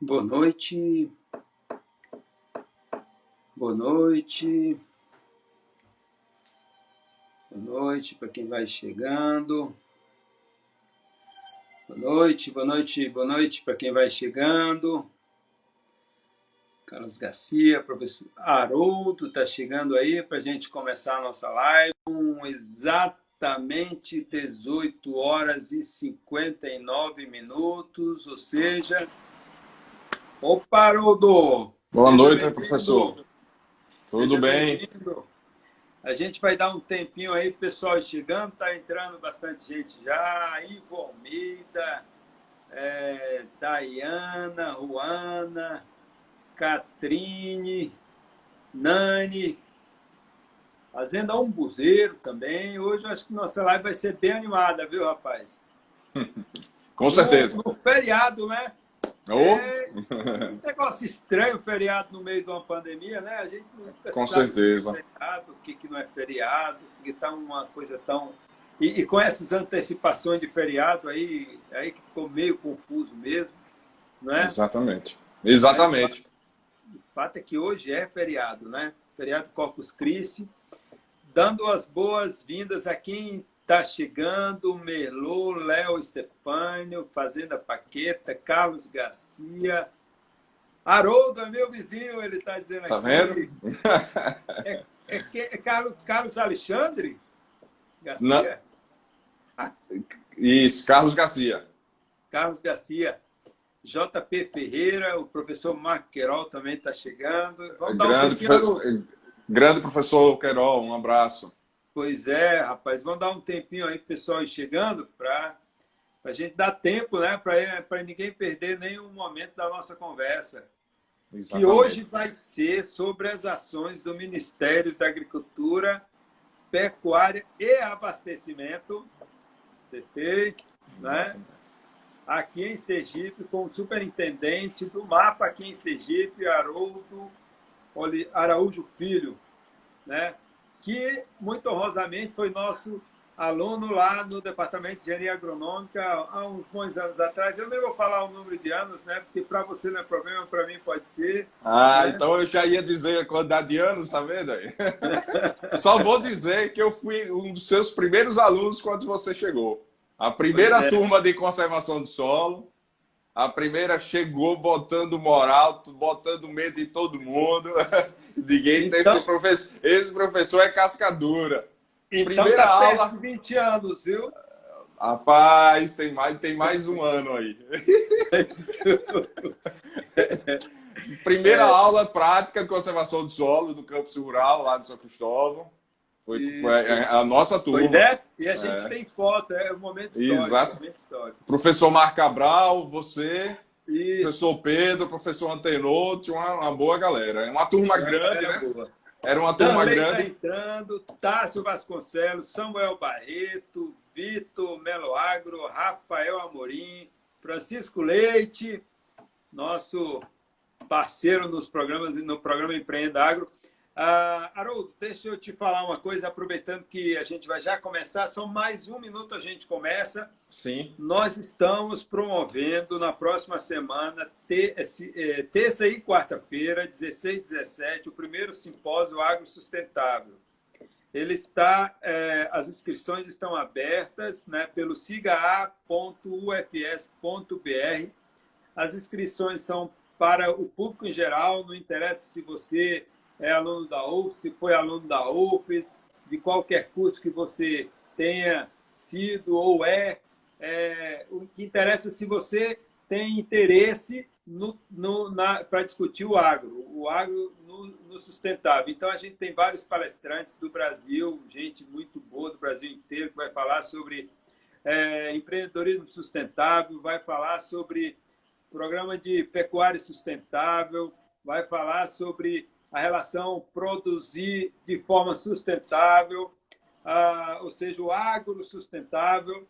Boa noite. Boa noite. Boa noite para quem vai chegando. Boa noite, boa noite, boa noite para quem vai chegando. Carlos Garcia, professor Haroldo está chegando aí para a gente começar a nossa live. Um, exatamente 18 horas e 59 minutos, ou seja, Opa, Haroldo! Boa noite, professor. Tudo Seja bem? A gente vai dar um tempinho aí, pessoal chegando, tá entrando bastante gente já. Ivo Almeida, é, Dayana, Juana, Catrine, Nani, Fazenda Umbuzeiro também. Hoje eu acho que nossa live vai ser bem animada, viu, rapaz? Com certeza. No, no feriado, né? Oh, É um negócio estranho, feriado no meio de uma pandemia, né? A gente nunca Com certeza. o que é feriado, o que, que não é feriado, porque tá uma coisa tão. E, e com essas antecipações de feriado aí, aí que ficou meio confuso mesmo, não é? exatamente. Exatamente. O fato é que hoje é feriado, né? Feriado Corpus Christi. Dando as boas-vindas a quem está chegando, Merlot, Léo Stefânio, Fazenda Paqueta, Carlos Garcia. Haroldo é meu vizinho, ele está dizendo Tá aqui. vendo? É, é é Carlos, Carlos Alexandre Garcia? Não. Isso, Carlos Garcia. Carlos Garcia. JP Ferreira, o professor Marco Querol também está chegando. Vamos dar um Grande, tempinho no- profe- grande professor Querol, um abraço. Pois é, rapaz, vamos dar um tempinho aí, pessoal, ir chegando, para a gente dar tempo, né? Para ninguém perder nenhum momento da nossa conversa. Que Exatamente. hoje vai ser sobre as ações do Ministério da Agricultura, Pecuária e Abastecimento, CP, né? Aqui em Sergipe, com o superintendente do MAPA aqui em Sergipe, Haroldo Araújo Filho, né? que muito honrosamente foi nosso aluno lá no Departamento de Engenharia Agronômica há uns bons anos atrás. Eu nem vou falar o número de anos, né? porque para você não é problema, para mim pode ser. Ah, É. então eu já ia dizer a quantidade de anos, tá vendo aí? Só vou dizer que eu fui um dos seus primeiros alunos quando você chegou. A primeira é. turma de conservação do solo, a primeira chegou botando moral, botando medo em todo mundo. Ninguém tem Então- esse professor. Esse professor é cascadura. Então Primeira tá aula. de 20 anos, viu? Rapaz, tem mais, tem mais um ano aí. Primeira É. aula prática de conservação do solo do campus rural lá de São Cristóvão. Foi, foi a, a nossa turma. Pois é, e a gente É. tem foto, é um momento histórico. Exato. Momento histórico. Professor Marco Cabral, você, Isso. professor Pedro, professor Antenoto, uma, uma boa galera. É uma turma grande, Era né? boa. Era uma turma Também grande. entrando Tássio Vasconcelos, Samuel Barreto, Vitor Meloagro, Rafael Amorim, Francisco Leite, nosso parceiro nos programas no programa Empreenda Agro. Ah, Haroldo, deixa eu te falar uma coisa, aproveitando que a gente vai já começar, só mais um minuto a gente começa. Sim. Nós estamos promovendo na próxima semana, eh, terça e quarta-feira, 16 e 17, o primeiro simpósio Agro Sustentável. Ele está, eh, as inscrições estão abertas né, pelo sigaa.ufs.br. As inscrições são para o público em geral, não interessa se você é aluno da UFS, se foi aluno da UFES, de qualquer curso que você tenha sido ou é, é, o que interessa é se você tem interesse para discutir o agro, o agro no, no, sustentável. Então, a gente tem vários palestrantes do Brasil, gente muito boa do Brasil inteiro, que vai falar sobre é, empreendedorismo sustentável, vai falar sobre programa de pecuária sustentável, vai falar sobre a relação produzir de forma sustentável, ah, ou seja, o agro sustentável.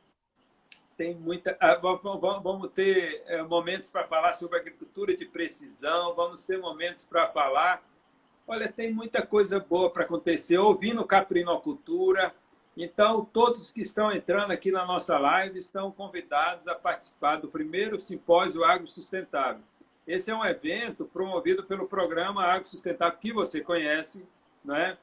Tem muita. Ah, vamos ter eh, momentos para falar sobre agricultura de precisão, vamos ter momentos para falar. Olha, tem muita coisa boa para acontecer. Ouvindo caprinocultura, Então, todos que estão entrando aqui na nossa live estão convidados a participar do primeiro simpósio Agro Sustentável. Esse é um evento promovido pelo programa Agro Sustentável, que você conhece, né?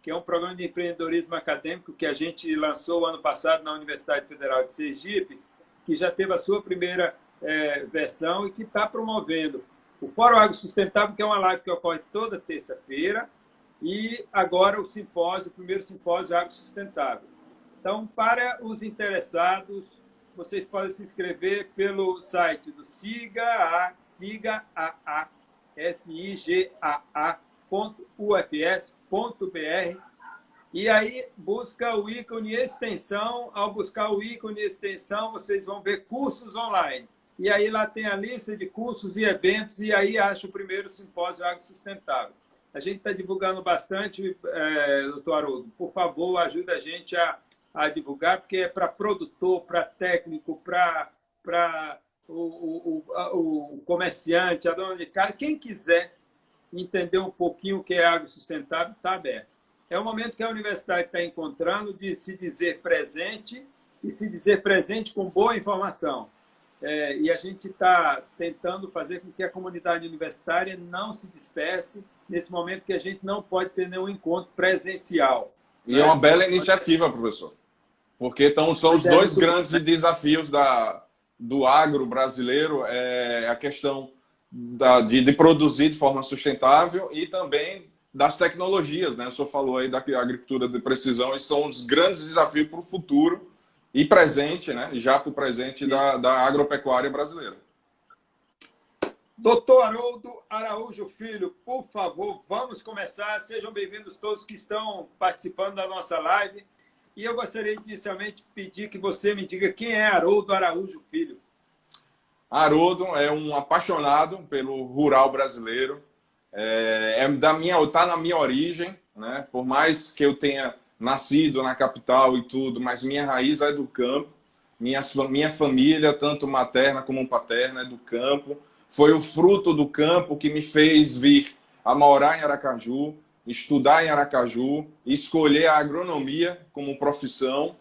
que é um programa de empreendedorismo acadêmico que a gente lançou ano passado na Universidade Federal de Sergipe, que já teve a sua primeira é, versão e que está promovendo o Fórum Agro Sustentável, que é uma live que ocorre toda terça-feira, e agora o simpósio, o primeiro simpósio Agro Sustentável. Então, para os interessados, vocês podem se inscrever pelo site do siga siga a, a s i g a a .ufs.br e aí busca o ícone extensão. Ao buscar o ícone extensão, vocês vão ver cursos online. E aí lá tem a lista de cursos e eventos e aí acha o primeiro simpósio Agro Sustentável. A gente está divulgando bastante, é, doutor Haroldo. Por favor, ajude a gente a, a divulgar, porque é para produtor, para técnico, para o, o, o, o comerciante, a dona de casa, quem quiser entender um pouquinho o que é agro sustentável, está aberto. É o momento que a universidade está encontrando de se dizer presente e se dizer presente com boa informação. É, e a gente está tentando fazer com que a comunidade universitária não se disperse nesse momento que a gente não pode ter nenhum encontro presencial. E né? é uma bela iniciativa, professor. Porque então, são os é, dois grandes desafios da, do agro brasileiro, é a questão da, de, de, produzir de forma sustentável e também das tecnologias, né? O senhor falou aí da agricultura de precisão e são os grandes desafios para o futuro e presente, né? Já para o presente da, da agropecuária brasileira. Doutor Haroldo Araújo Filho, por favor, vamos começar. Sejam bem-vindos todos que estão participando da nossa live. E eu gostaria de inicialmente pedir que você me diga quem é Haroldo Araújo Filho. Haroldo é um apaixonado pelo rural brasileiro. É, é da minha, tá na minha origem, né? Por mais que eu tenha nascido na capital e tudo, mas minha raiz é do campo. Minha, minha família, tanto materna como paterna, é do campo. Foi o fruto do campo que me fez vir a morar em Aracaju, estudar em Aracaju, escolher a agronomia como profissão.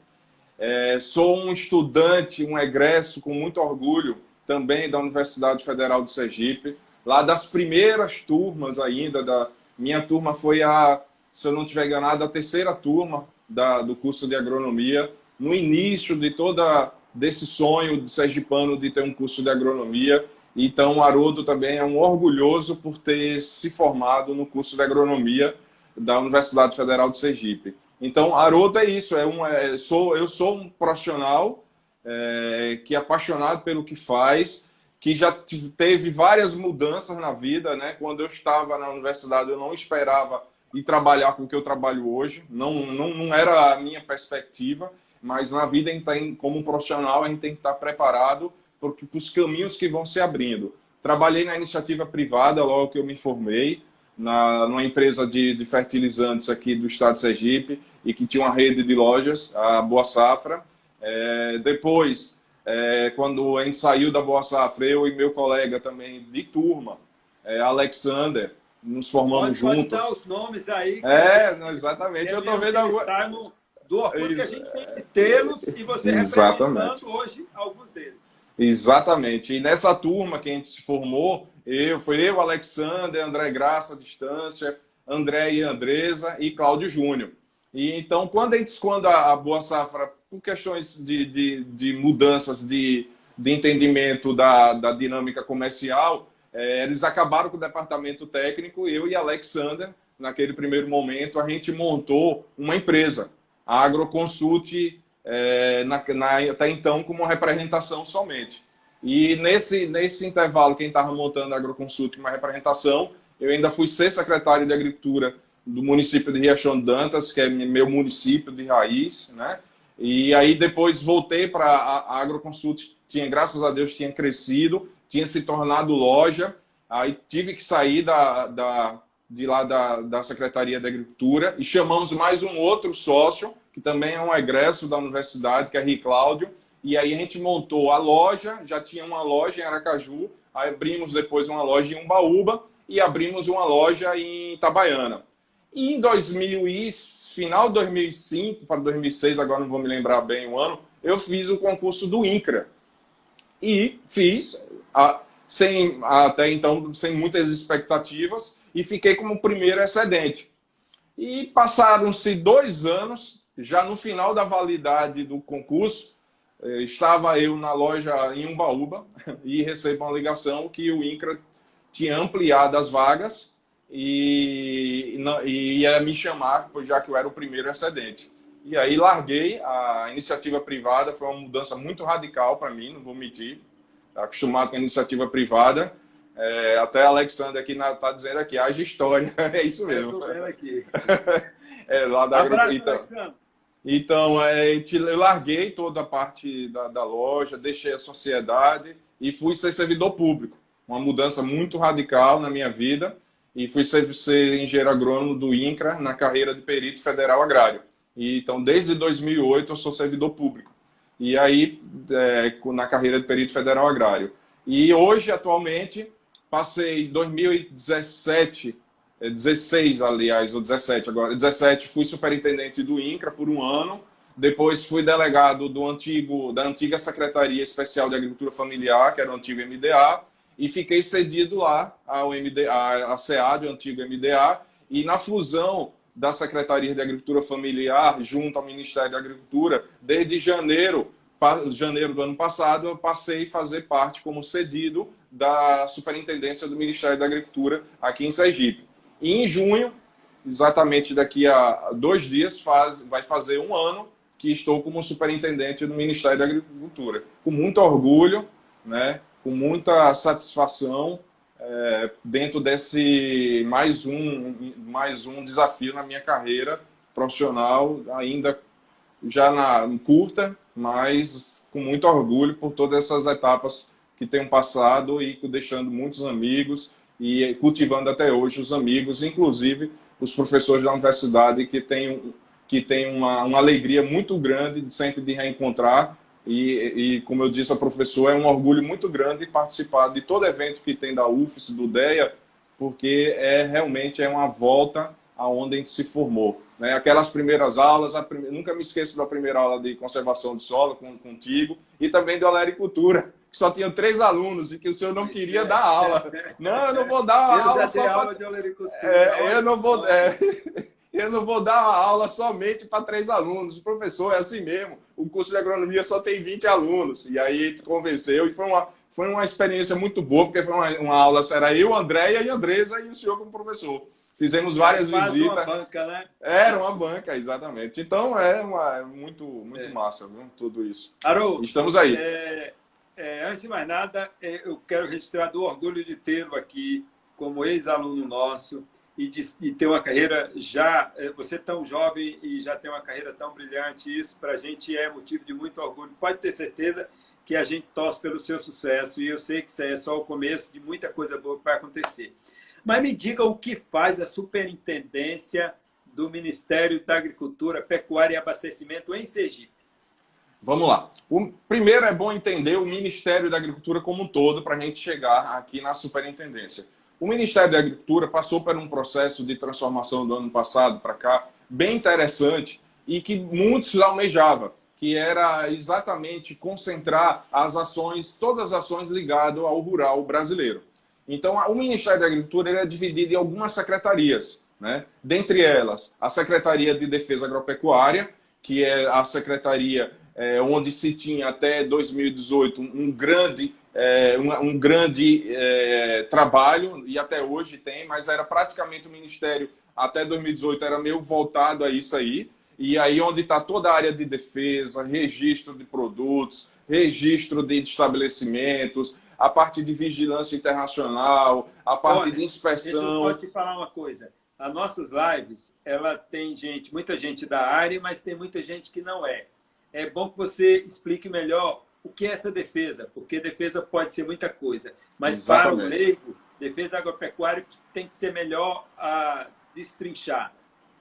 É, sou um estudante, um egresso com muito orgulho também da Universidade Federal do Sergipe, lá das primeiras turmas ainda, da minha turma foi a, se eu não estiver enganado, a terceira turma da, do curso de agronomia, no início de toda desse sonho de sergipano de ter um curso de agronomia. Então, o Haroldo também é um orgulhoso por ter se formado no curso de agronomia da Universidade Federal do Sergipe. Então, Haroldo é isso, é um, é, sou, eu sou um profissional é, que é apaixonado pelo que faz, que já teve várias mudanças na vida, né? Quando eu estava na universidade, eu não esperava ir trabalhar com o que eu trabalho hoje, não, não, não era a minha perspectiva, mas na vida, como profissional, a gente tem que estar preparado para os caminhos que vão se abrindo. Trabalhei na iniciativa privada logo que eu me formei, na, numa empresa de, de fertilizantes aqui do estado de Sergipe, e que tinha uma rede de lojas, a Boa Safra, é, depois, é, quando a gente saiu da Boa Safra, eu e meu colega também de turma, é, Alexander, nos formamos pode, juntos. Pode dar os nomes aí. É, não, exatamente. Eu tô vendo alguma... No, do orgulho que a gente tem tê-los e você exatamente. hoje alguns deles. Exatamente. E nessa turma que a gente se formou, eu, foi eu, Alexander, André Graça, Distância, André e Andresa e Cláudio Júnior. E então, quando a gente, quando a, a Boa Safra por questões de, de, de mudanças de, de entendimento da, da dinâmica comercial, é, eles acabaram com o departamento técnico, eu e Alexander, naquele primeiro momento, a gente montou uma empresa, a Agroconsult, é, na, na, até então como representação somente. E nesse, nesse intervalo, quem estava montando a Agroconsult, uma representação, eu ainda fui ser secretário de Agricultura do município de Riachão Dantas, que é meu município de raiz, né? E aí depois voltei para a, Agroconsult, tinha, graças a Deus, tinha crescido, tinha se tornado loja. Aí tive que sair da, da, de lá da, da Secretaria da Agricultura e chamamos mais um outro sócio, que também é um egresso da universidade, que é Ri Cláudio. E aí a gente montou a loja, já tinha uma loja em Aracaju, abrimos depois uma loja em Umbaúba e abrimos uma loja em Itabaiana. E em 2000 final de 2005 para 2006, agora não vou me lembrar bem o ano, eu fiz o concurso do INCRA. E fiz, a, sem, até então, sem muitas expectativas, e fiquei como primeiro excedente. E passaram-se dois anos, já no final da validade do concurso, eh, estava eu na loja em Umbaúba e recebo uma ligação que o INCRA tinha ampliado as vagas e, e ia me chamar, já que eu era o primeiro excedente. E aí larguei a iniciativa privada, foi uma mudança muito radical para mim, não vou mentir. Acostumado com a iniciativa privada. É, até a Alexandre aqui está dizendo aqui, haja história. É isso mesmo. Estou aqui. é, lá da Abraço, Alexandre. Então, é, eu larguei toda a parte da, da loja, deixei a sociedade e fui ser servidor público. Uma mudança muito radical na minha vida e fui ser, ser engenheiro agrônomo do INCRA na carreira de perito federal agrário. E, então, desde 2008 eu sou servidor público. E aí, é, na carreira de perito federal agrário. E hoje, atualmente, passei 2017, 16, é, aliás, ou 17 agora, 17 fui superintendente do INCRA por um ano. Depois fui delegado do antigo, da antiga Secretaria Especial de Agricultura Familiar, que era o antigo MDA, e fiquei cedido lá ao MDA, a SEAD, o antigo MDA, e na fusão da Secretaria de Agricultura Familiar junto ao Ministério da Agricultura, desde janeiro, janeiro do ano passado, eu passei a fazer parte como cedido da Superintendência do Ministério da Agricultura aqui em Sergipe. E em junho, exatamente daqui a dois dias, faz, vai fazer um ano que estou como superintendente do Ministério da Agricultura. Com muito orgulho, né? com muita satisfação é, dentro desse mais um, mais um desafio na minha carreira profissional, ainda já na curta, mas com muito orgulho por todas essas etapas que tenho passado e deixando muitos amigos e cultivando até hoje os amigos, inclusive os professores da universidade que têm, que têm uma, uma alegria muito grande de sempre de reencontrar e, e, como eu disse a professor, é um orgulho muito grande participar de todo evento que tem da UFES, do DEA, porque é realmente é uma volta aonde a gente se formou. Né? Aquelas primeiras aulas, prime... nunca me esqueço da primeira aula de conservação de solo com, contigo, e também de olericultura, que só tinham três alunos e que o senhor não queria é, dar aula. Não, eu não vou dar aula. Eu já dei aula pra... de olericultura. É, eu não vou... É eu não vou dar uma aula somente para três alunos. O professor é assim mesmo. O curso de agronomia só tem 20 alunos. E aí convenceu e foi uma, foi uma experiência muito boa, porque foi uma, uma aula, era eu, Andréia e Andresa e o senhor como professor. Fizemos várias Era visitas. Uma banca, né? Era uma banca, exatamente. Então é, uma, é muito, muito é. massa, viu? Tudo isso. Haroldo, estamos aí. É, é, antes de mais nada, é, eu quero registrar do orgulho de tê-lo aqui como ex-aluno nosso e de, de, ter uma carreira já. Eh, você tão jovem e já tem uma carreira tão brilhante, isso para a gente é motivo de muito orgulho. Pode ter certeza que a gente torce pelo seu sucesso e eu sei que isso é só o começo de muita coisa boa que vai acontecer. Mas me diga o que faz a superintendência do Ministério da Agricultura, Pecuária e Abastecimento em Sergipe. Vamos lá. O primeiro é bom entender o Ministério da Agricultura como um todo para a gente chegar aqui na superintendência. O Ministério da Agricultura passou por um processo de transformação do ano passado para cá, bem interessante, e que muitos almejavam, que era exatamente concentrar as ações, todas as ações ligadas ao rural brasileiro. Então, o Ministério da Agricultura é dividido em algumas secretarias, né? dentre elas a Secretaria de Defesa Agropecuária, que é a secretaria é, onde se tinha até 2018 um grande é, um, um, grande é, trabalho, e até hoje tem, mas era praticamente o Ministério, até 2018, era meio voltado a isso aí. E aí, onde está toda a área de defesa, registro de produtos, registro de estabelecimentos, a parte de vigilância internacional, a parte Olha, de inspeção. Deixa eu te falar uma coisa. As nossas lives, ela tem gente, muita gente da área, mas tem muita gente que não é. É bom que você explique melhor o que é essa defesa, porque defesa pode ser muita coisa, mas Exatamente. para o leigo, defesa agropecuária tem que ser melhor a destrinchar.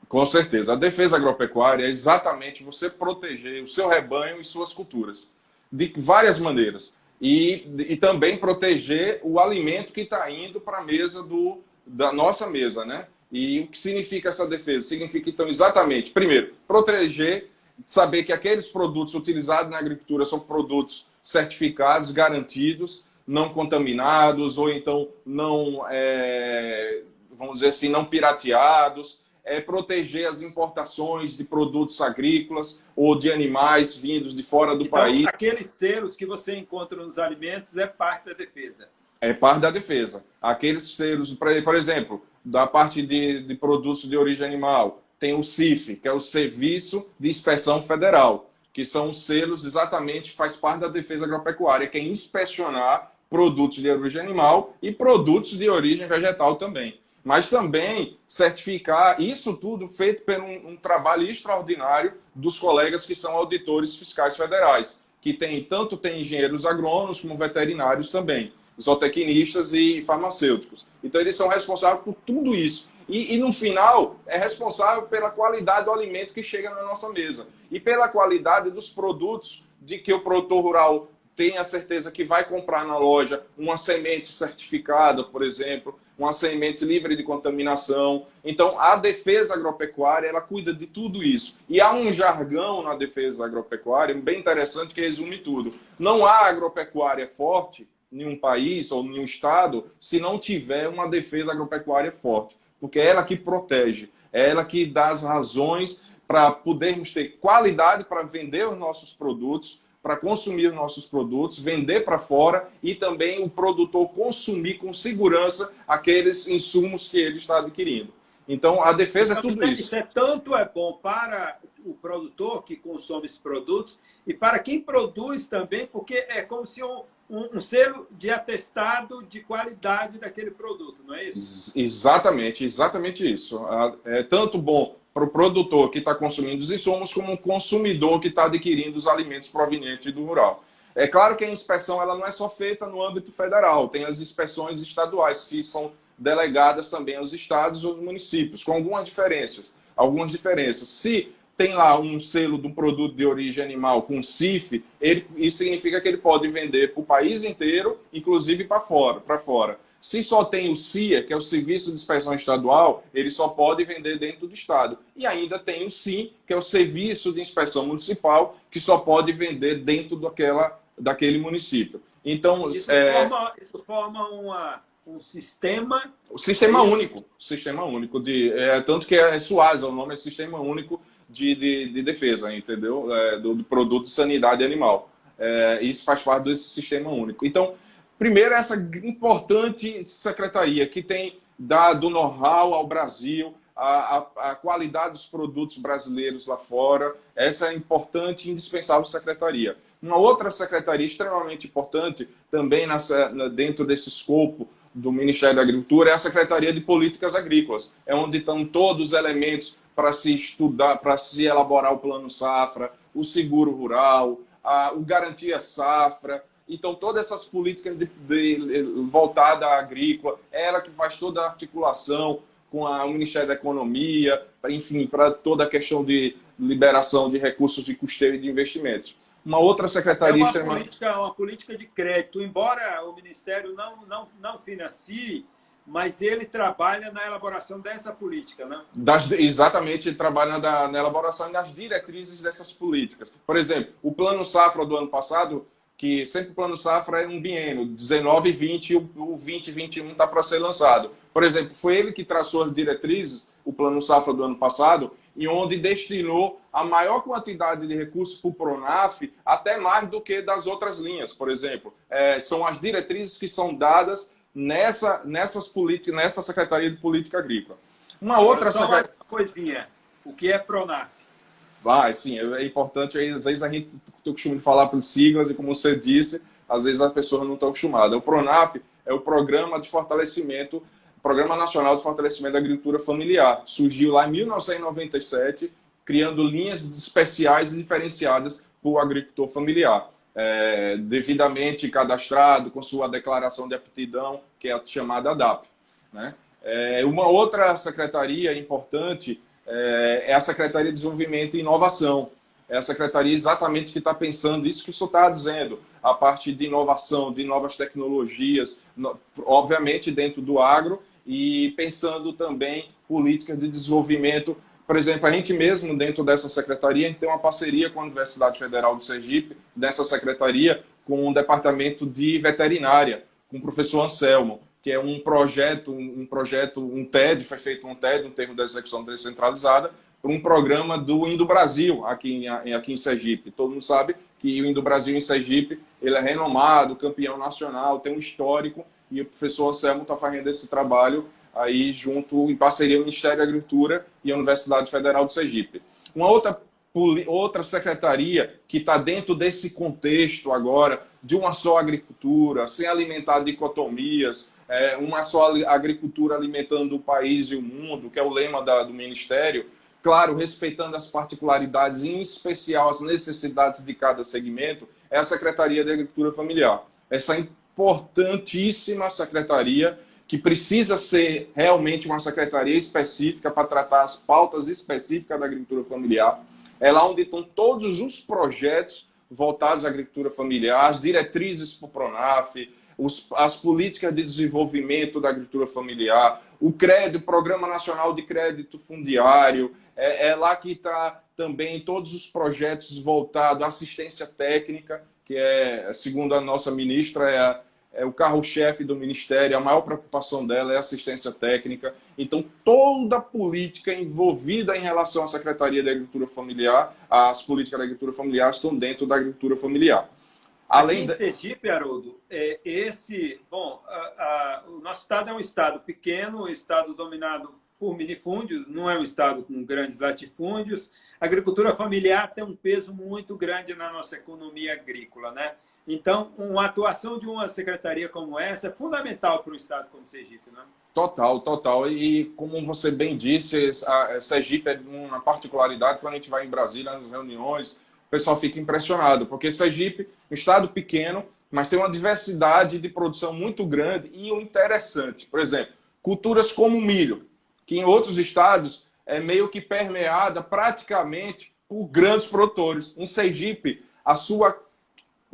Com certeza. A defesa agropecuária é exatamente você proteger o seu rebanho e suas culturas, de várias maneiras. E, e também proteger o alimento que está indo para a mesa do, da nossa mesa, né? E o que significa essa defesa? Significa, então, exatamente, primeiro, proteger, saber que aqueles produtos utilizados na agricultura são produtos certificados, garantidos, não contaminados, ou então não, é, vamos dizer assim, não pirateados, é proteger as importações de produtos agrícolas ou de animais vindos de fora do então, país. Aqueles selos que você encontra nos alimentos é parte da defesa. É parte da defesa. Aqueles selos, por exemplo, da parte de, de produtos de origem animal, tem o CIF, que é o Serviço de Inspeção Federal, que são selos exatamente, faz parte da defesa agropecuária, que é inspecionar produtos de origem animal e produtos de origem vegetal também mas também certificar isso tudo feito por um, um, trabalho extraordinário dos colegas que são auditores fiscais federais, que tem tanto tem engenheiros agrônomos como veterinários também, zootecnistas e farmacêuticos. Então eles são responsáveis por tudo isso. E, e no final é responsável pela qualidade do alimento que chega na nossa mesa e pela qualidade dos produtos de que o produtor rural tenha certeza que vai comprar na loja uma semente certificada, por exemplo, uma semente livre de contaminação. Então, a defesa agropecuária, ela cuida de tudo isso. E há um jargão na defesa agropecuária bem interessante que resume tudo. Não há agropecuária forte em um país ou em um estado se não tiver uma defesa agropecuária forte, porque é ela que protege, é ela que dá as razões para podermos ter qualidade para vender os nossos produtos, para consumir nossos produtos, vender para fora e também o produtor consumir com segurança aqueles insumos que ele está adquirindo. Então, a defesa é então, é tudo isso. Isso é tanto é bom para o produtor que consome esses produtos e para quem produz também, porque é como se um, um, um selo de atestado de qualidade daquele produto, não é isso? Exatamente, exatamente isso. É tanto bom para o produtor que está consumindo os insumos como o consumidor que está adquirindo os alimentos provenientes do rural. É claro que a inspeção ela não é só feita no âmbito federal, tem as inspeções estaduais que são delegadas também aos estados ou municípios, com algumas diferenças. Algumas diferenças. Se tem lá um selo de um produto de origem animal com CIF, ele, isso significa que ele pode vender para o país inteiro, inclusive para fora, para fora. Se só tem o CIA, que é o Serviço de Inspeção Estadual, ele só pode vender dentro do Estado. E ainda tem o SIM, que é o Serviço de Inspeção Municipal, que só pode vender dentro daquela, daquele município. Então, isso, é... forma, isso forma uma, um sistema. O sistema único. Sistema único. De, é, tanto que é SUASA, o nome é Sistema Único de, de, de Defesa, entendeu? É, do, do, produto de sanidade animal. É, isso faz parte desse sistema único. Então, Primeiro, essa importante secretaria que tem dado know-how ao Brasil, a, a, a, qualidade dos produtos brasileiros lá fora. Essa é importante e indispensável secretaria. Uma outra secretaria extremamente importante, também nessa, dentro desse escopo do Ministério da Agricultura, é a Secretaria de Políticas Agrícolas. É onde estão todos os elementos para se estudar, para se elaborar o plano safra, o seguro rural, a, o garantia safra, então, todas essas políticas de, de, voltadas à agrícola, ela que faz toda a articulação com a, o Ministério da Economia, enfim, para toda a questão de liberação de recursos de custeio e de investimentos. Uma outra secretaria... É uma, política, uma política de crédito. Embora o Ministério não, não, não financie, mas ele trabalha na elaboração dessa política, né? Das, exatamente, ele trabalha na, na elaboração das diretrizes dessas políticas. Por exemplo, o Plano Safra do ano passado que sempre o plano safra é um biênio, 19 e 20, e o 20 e 21 está para ser lançado. Por exemplo, foi ele que traçou as diretrizes, o plano safra do ano passado, e onde destinou a maior quantidade de recursos para o Pronaf, até mais do que das outras linhas, por exemplo. É, são as diretrizes que são dadas nessa, nessas políticas, nessa Secretaria de Política Agrícola. Uma outra Só secret... uma coisinha. O que é Pronaf? Vai, sim, é, é importante. Às vezes a gente tem o costume de falar por siglas e, como você disse, às vezes a pessoa não está acostumada. O PRONAF é o Programa de Fortalecimento, Programa Nacional de Fortalecimento da Agricultura Familiar. Surgiu lá em 1997, criando linhas especiais e diferenciadas para o agricultor familiar. É, devidamente cadastrado, com sua declaração de aptidão, que é a chamada DAP. Né? É, uma outra secretaria importante é, é a Secretaria de Desenvolvimento e Inovação. É a secretaria exatamente que está pensando isso que o senhor está dizendo, a parte de inovação, de novas tecnologias, no, obviamente dentro do agro e pensando também políticas de desenvolvimento. Por exemplo, a gente mesmo, dentro dessa secretaria, a gente tem uma parceria com a Universidade Federal de Sergipe, dessa secretaria, com o Departamento de Veterinária, com o professor Anselmo, que é um projeto, um projeto, um TED, foi feito um TED, um termo de execução descentralizada, para um programa do Indo Brasil aqui em, aqui em Sergipe. Todo mundo sabe que o Indo Brasil em Sergipe ele é renomado, campeão nacional, tem um histórico, e o professor Anselmo está fazendo esse trabalho aí junto, em parceria com o Ministério da Agricultura e a Universidade Federal de Sergipe. Uma outra, outra secretaria que está dentro desse contexto agora de uma só agricultura, sem alimentar dicotomias, é, uma só agricultura alimentando o país e o mundo, que é o lema da, do Ministério, claro, respeitando as particularidades, em especial as necessidades de cada segmento, é a Secretaria de Agricultura Familiar. Essa importantíssima secretaria que precisa ser realmente uma secretaria específica para tratar as pautas específicas da agricultura familiar. É lá onde estão todos os projetos voltados à agricultura familiar, as diretrizes para o PRONAF, os, as políticas de desenvolvimento da agricultura familiar, o crédito, Programa Nacional de Crédito Fundiário, é, é lá que está também todos os projetos voltados à assistência técnica, que é, segundo a nossa ministra, é, a, é o carro-chefe do Ministério, a maior preocupação dela é assistência técnica. Então, toda a política envolvida em relação à Secretaria de Agricultura Familiar, as políticas da agricultura familiar estão dentro da agricultura familiar. Além Aqui em Sergipe, Haroldo, é, esse, bom, a, a, o nosso estado é um estado pequeno, um estado dominado por minifúndios, não é um estado com grandes latifúndios. A agricultura familiar tem um peso muito grande na nossa economia agrícola, né? Então, uma atuação de uma secretaria como essa é fundamental para um estado como Sergipe, né? Total, total. E como você bem disse, a Sergipe é uma particularidade quando a gente vai em Brasília nas reuniões, pessoal fica impressionado, porque Sergipe, um estado pequeno, mas tem uma diversidade de produção muito grande e o interessante, por exemplo, culturas como milho, que em outros estados é meio que permeada praticamente por grandes produtores. Em Sergipe, a sua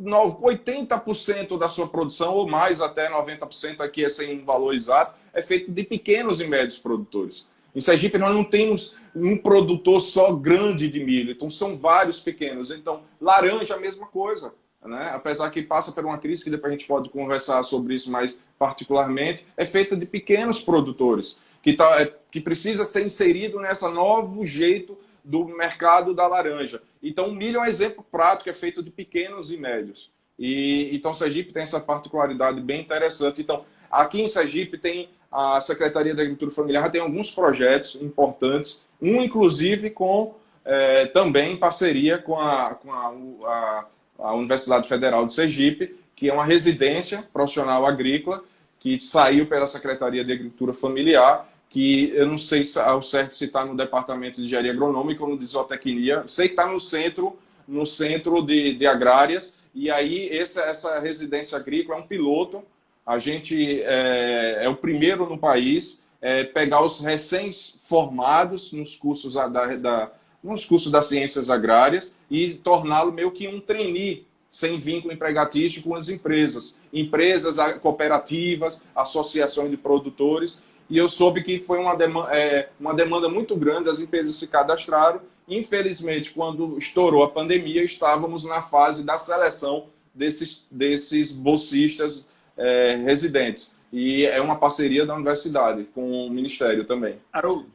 80% da sua produção, ou mais até 90% aqui é sem valor exato, é feito de pequenos e médios produtores. Em Sergipe, nós não temos um produtor só grande de milho, então são vários pequenos. Então, laranja, a mesma coisa. Né? Apesar que passa por uma crise, que depois a gente pode conversar sobre isso mais particularmente, é feita de pequenos produtores, que, tá, é, que precisa ser inserido nessa novo jeito do mercado da laranja. Então, o milho é um exemplo prático, é feito de pequenos e médios. E, então, Sergipe tem essa particularidade bem interessante. Então, aqui em Sergipe tem a Secretaria da Agricultura Familiar tem alguns projetos importantes, um inclusive com é, também parceria com, a, com a, a, a, Universidade Federal de Sergipe, que é uma residência profissional agrícola que saiu pela Secretaria de Agricultura Familiar, que eu não sei ao certo se está no Departamento de Engenharia Agronômica ou no de Zootecnia, sei que está no centro, no centro de, de agrárias, e aí essa, essa residência agrícola é um piloto. A gente é, é o primeiro no país é, pegar os recém-formados nos cursos da, da, nos cursos das ciências agrárias e torná-lo meio que um trainee sem vínculo empregatício com as empresas, empresas cooperativas, associações de produtores. E eu soube que foi uma demanda, é, uma demanda muito grande, as empresas se cadastraram. Infelizmente, quando estourou a pandemia, estávamos na fase da seleção desses, desses bolsistas é, residentes. E é uma parceria da universidade com o Ministério também. Haroldo,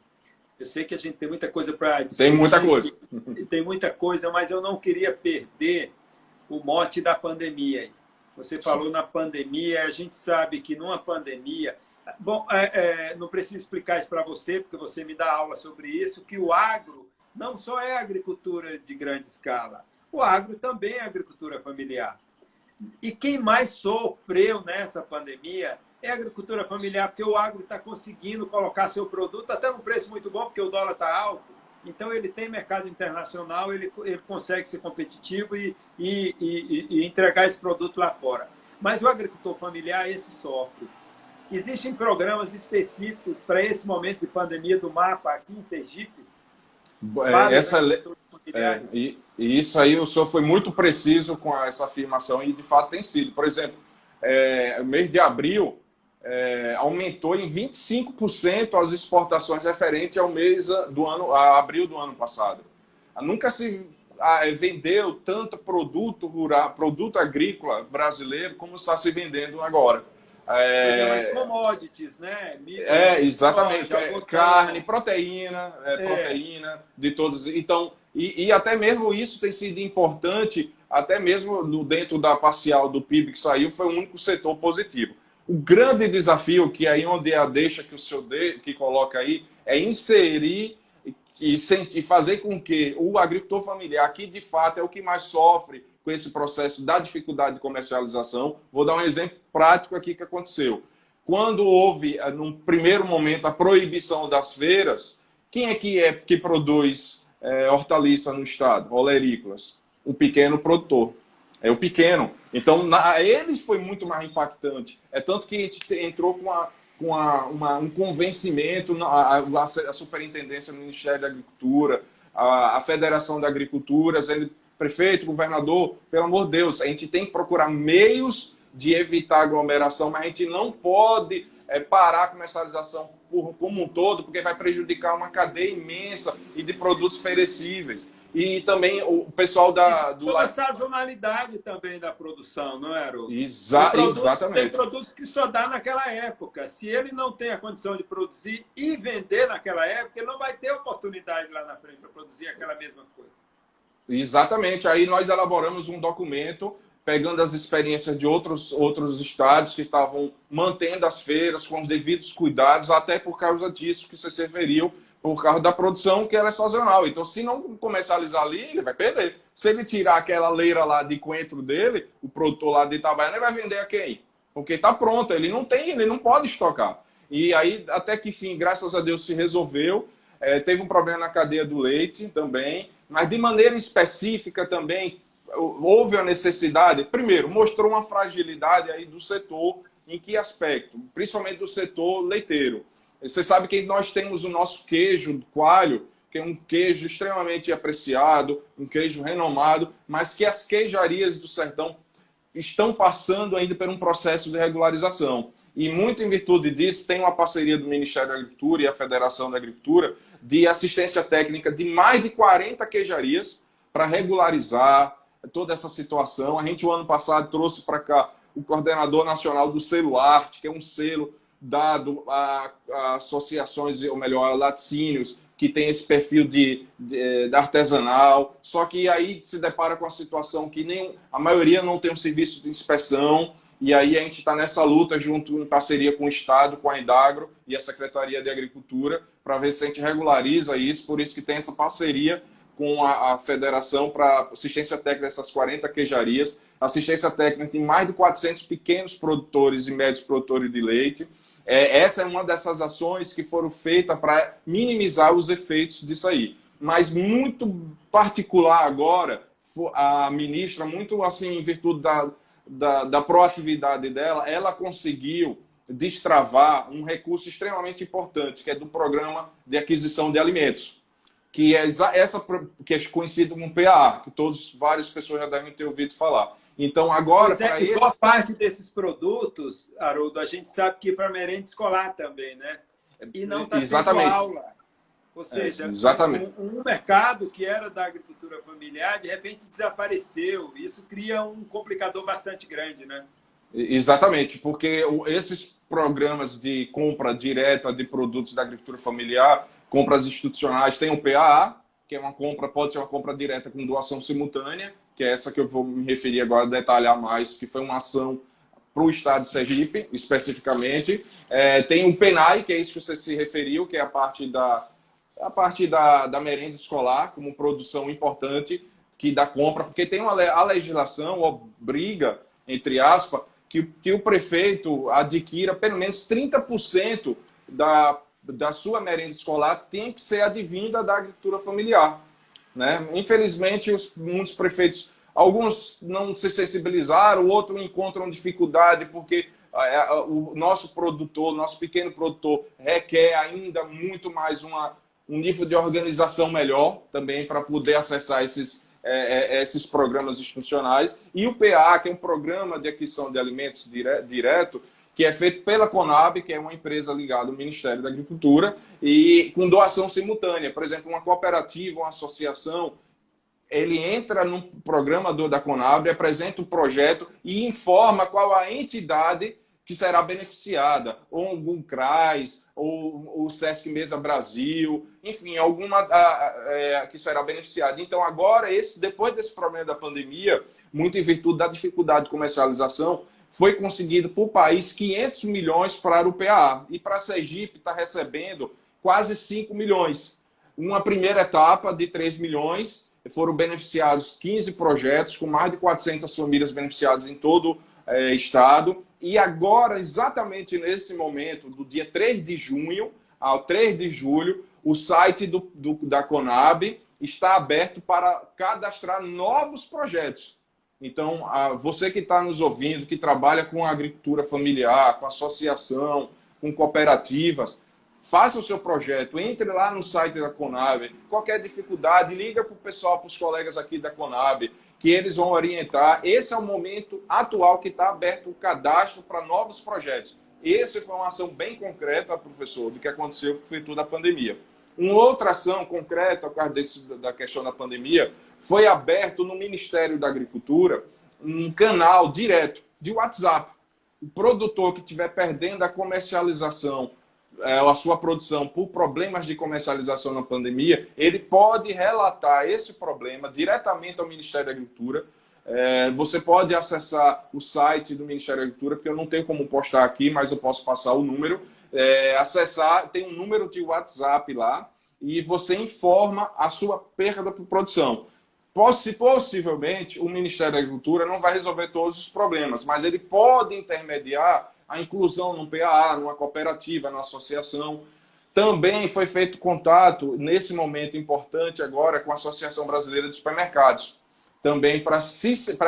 eu sei que a gente tem muita coisa para dizer. Tem muita coisa. Tem muita coisa, mas eu não queria perder o mote da pandemia. Você falou Sim. na pandemia, a gente sabe que numa pandemia. Bom, é, é, não preciso explicar isso para você, porque você me dá aula sobre isso, que o agro não só é agricultura de grande escala, o agro também é agricultura familiar. E quem mais sofreu nessa pandemia é a agricultura familiar, porque o agro está conseguindo colocar seu produto até num preço muito bom, porque o dólar está alto. Então, ele tem mercado internacional, ele, ele consegue ser competitivo e, e, e, e entregar esse produto lá fora. Mas o agricultor familiar, esse sofre. Existem programas específicos para esse momento de pandemia do mapa aqui em Sergipe? É, essa, é, e, e, isso aí o senhor foi muito preciso com essa afirmação e de fato tem sido. Por exemplo, é, mês de abril, é, aumentou em 25% as exportações referente ao mês do ano, a abril do ano passado. Nunca se vendeu tanto produto rural, produto agrícola brasileiro como está se vendendo agora. É, mais commodities, né? É, exatamente. Soja, é, carne, proteína, é, é, proteína de todos. Então, e, e, até mesmo isso tem sido importante, até mesmo no, dentro da parcial do PIB que saiu, foi o único setor positivo. O grande desafio, que aí onde é a deixa que o senhor de, que coloca aí, é inserir e, e fazer com que o agricultor familiar, que de fato é o que mais sofre com esse processo da dificuldade de comercialização. Vou dar um exemplo prático aqui que aconteceu. Quando houve, eh, num primeiro momento, a proibição das feiras, quem é que é que produz é, hortaliça no estado? Olerícolas. O pequeno produtor. É o pequeno. Então, na, eles foi muito mais impactante. É tanto que a gente entrou com, a, com a, uma, um convencimento, na, a, a, superintendência do Ministério da Agricultura, a, a Federação da Agricultura, prefeito, governador, pelo amor de Deus, a gente tem que procurar meios de evitar aglomeração, mas a gente não pode é, parar a comercialização por, como um todo, porque vai prejudicar uma cadeia imensa e de produtos perecíveis. E também o pessoal da. Do Toda a sazonalidade também da produção, não é, Aru? Exa tem produtos, exatamente. Tem produtos que só dá naquela época. Se ele não tem a condição de produzir e vender naquela época, ele não vai ter oportunidade lá na frente para produzir aquela mesma coisa. Exatamente. Aí nós elaboramos um documento pegando as experiências de outros, outros estados que estavam mantendo as feiras com os devidos cuidados, até por causa disso que você se referiu, por causa da produção que ela é sazonal. Então, se não comercializar ali, ele vai perder. Se ele tirar aquela leira lá de coentro dele, o produtor lá de Itabaiana, ele vai vender a quem? Porque está pronto, ele não tem, ele não pode estocar. E aí, até que fim, graças a Deus, se resolveu. É, teve um problema na cadeia do leite também, mas de maneira específica também houve a necessidade, primeiro, mostrou uma fragilidade aí do setor, em que aspecto? Principalmente do setor leiteiro. Você sabe que nós temos o nosso queijo coalho, que é um queijo extremamente apreciado, um queijo renomado, mas que as queijarias do sertão estão passando ainda por um processo de regularização. E muito em virtude disso, tem uma parceria do Ministério da Agricultura e a Federação da Agricultura de assistência técnica de mais de 40 queijarias para regularizar toda essa situação. A gente, o ano passado, trouxe para cá o coordenador nacional do selo Arte, que é um selo dado a, a associações, ou melhor, a laticínios, que tem esse perfil de, de, de, artesanal, só que aí se depara com a situação que nem a maioria não tem um serviço de inspeção, e aí a gente está nessa luta junto em parceria com o Estado, com a Indagro e a Secretaria de Agricultura, para ver se a gente regulariza isso, por isso que tem essa parceria com a, a Federação para assistência técnica dessas 40 queijarias, assistência técnica em mais de 400 pequenos produtores e médios produtores de leite. É, essa é uma dessas ações que foram feitas para minimizar os efeitos disso aí. Mas muito particular agora, a ministra, muito assim, em virtude da, da, da proatividade dela, ela conseguiu destravar um recurso extremamente importante, que é do programa de aquisição de alimentos, que é essa que é conhecido como PAA, que todos várias pessoas já devem ter ouvido falar. Então agora é, para esse... boa parte desses produtos, Haroldo, a gente sabe que para merenda escolar também, né? E não está tendo aula. Ou é, seja, é, exatamente. Um, um, mercado que era da agricultura familiar, de repente desapareceu. Isso cria um complicador bastante grande, né? Exatamente, porque esses programas de compra direta de produtos da agricultura familiar, compras institucionais, tem o PAA, que é uma compra, pode ser uma compra direta com doação simultânea, que é essa que eu vou me referir agora, detalhar mais, que foi uma ação para o estado de Sergipe, especificamente. É, tem o PENAI, que é isso que você se referiu, que é a parte da, a parte da, da merenda escolar, como produção importante que da compra, porque tem uma, a legislação obriga, entre aspas, que, que o prefeito adquira pelo menos 30% da, da sua merenda escolar tem que ser advinda da agricultura familiar. Né? Infelizmente, os, muitos prefeitos, alguns não se sensibilizaram, outros encontram dificuldade porque o nosso produtor, nosso pequeno produtor, requer ainda muito mais uma, um nível de organização melhor também para poder acessar esses, é, é, esses programas institucionais. E o PA, que é um programa de aquisição de alimentos dire, direto, que é feito pela Conab, que é uma empresa ligada ao Ministério da Agricultura, e com doação simultânea. Por exemplo, uma cooperativa, uma associação, ele entra no programa do, da Conab, apresenta o projeto e informa qual a entidade que será beneficiada, ou algum CRAS, ou o Sesc Mesa Brasil, enfim, alguma é, que será beneficiada. Então, agora, esse, depois desse problema da pandemia, muito em virtude da dificuldade de comercialização, foi conseguido por país 500 milhões para o PAA. E para a Sergipe está recebendo quase 5 milhões. Uma primeira etapa de 3 milhões, foram beneficiados 15 projetos, com mais de 400 famílias beneficiadas em todo o é, estado. E agora, exatamente nesse momento, do dia 3 de junho ao 3 de julho, o site do, do da Conab está aberto para cadastrar novos projetos. Então, a, você que está nos ouvindo, que trabalha com agricultura familiar, com associação, com cooperativas, faça o seu projeto, entre lá no site da Conab. Qualquer dificuldade, liga para o pessoal, para os colegas aqui da Conab, que eles vão orientar. Esse é o momento atual que está aberto o cadastro para novos projetos. Essa foi uma ação bem concreta, professor, do que aconteceu com virtude da pandemia. Uma outra ação concreta, por causa desse, da questão da pandemia, foi aberto no Ministério da Agricultura um canal direto de WhatsApp. O produtor que estiver perdendo a comercialização, é, a sua produção por problemas de comercialização na pandemia, ele pode relatar esse problema diretamente ao Ministério da Agricultura. É, você pode acessar o site do Ministério da Agricultura, porque eu não tenho como postar aqui, mas eu posso passar o número. É, acessar, tem um número de WhatsApp lá, e você informa a sua perda por produção. Possi possivelmente, o Ministério da Agricultura não vai resolver todos os problemas, mas ele pode intermediar a inclusão num PAA, numa cooperativa, numa associação. Também foi feito contato, nesse momento importante agora, com a Associação Brasileira de Supermercados. Também para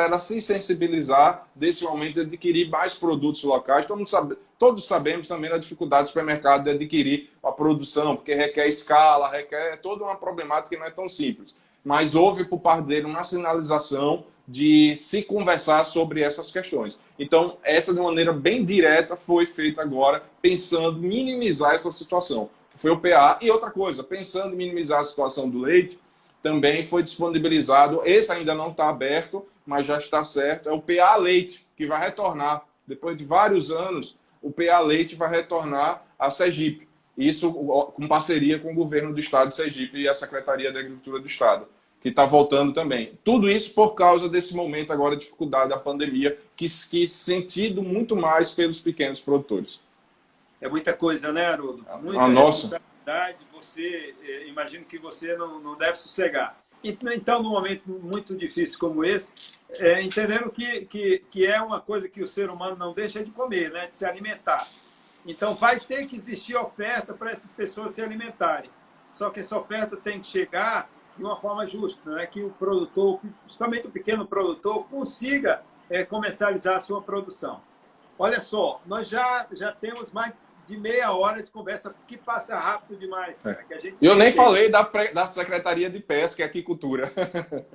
ela se sensibilizar desse momento de adquirir mais produtos locais. Todo mundo sabe, todos sabemos também da dificuldade do supermercado de adquirir a produção, porque requer escala, requer toda uma problemática que não é tão simples mas houve por parte dele uma sinalização de se conversar sobre essas questões. Então, essa de maneira bem direta foi feita agora, pensando em minimizar essa situação, foi o PA. E outra coisa, pensando em minimizar a situação do leite, também foi disponibilizado, esse ainda não está aberto, mas já está certo, é o PA Leite, que vai retornar. Depois de vários anos, o PA Leite vai retornar a Sergipe. Isso com parceria com o governo do estado de Sergipe e a Secretaria da Agricultura do Estado que está voltando também. Tudo isso por causa desse momento agora de dificuldade da pandemia, que, que sentido muito mais pelos pequenos produtores. É muita coisa, né, Haroldo? Muita a nossa. Você, eh, imagino que você não, não deve sossegar. Então, num momento muito difícil como esse, é, entendendo que, que, que é uma coisa que o ser humano não deixa de comer, né, de se alimentar. Então, vai ter que existir oferta para essas pessoas se alimentarem. Só que essa oferta tem que chegar de uma forma justa, né? que o produtor, principalmente o pequeno produtor, consiga é, comercializar a sua produção. Olha só, nós já, já temos mais de meia hora de conversa, que passa rápido demais. Cara, que a gente Eu nem falei da, da Secretaria de Pesca e Aquicultura.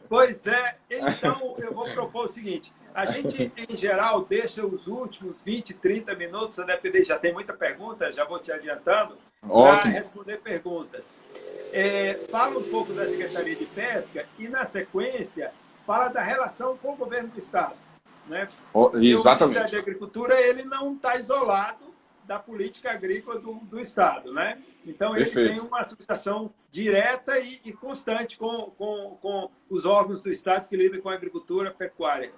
Pois é, então eu vou propor o seguinte: a gente, em geral, deixa os últimos 20, 30 minutos, a depender, já tem muita pergunta, já vou te adiantando, para responder perguntas é, fala um pouco da Secretaria de Pesca e, na sequência, fala da relação com o governo do Estado. Né? Oh, exatamente. O Ministério da Agricultura ele não está isolado da política agrícola do, do Estado. Né? Então, ele Perfeito. tem uma associação direta e, e constante com, com, com os órgãos do Estado que lidam com a agricultura pecuária.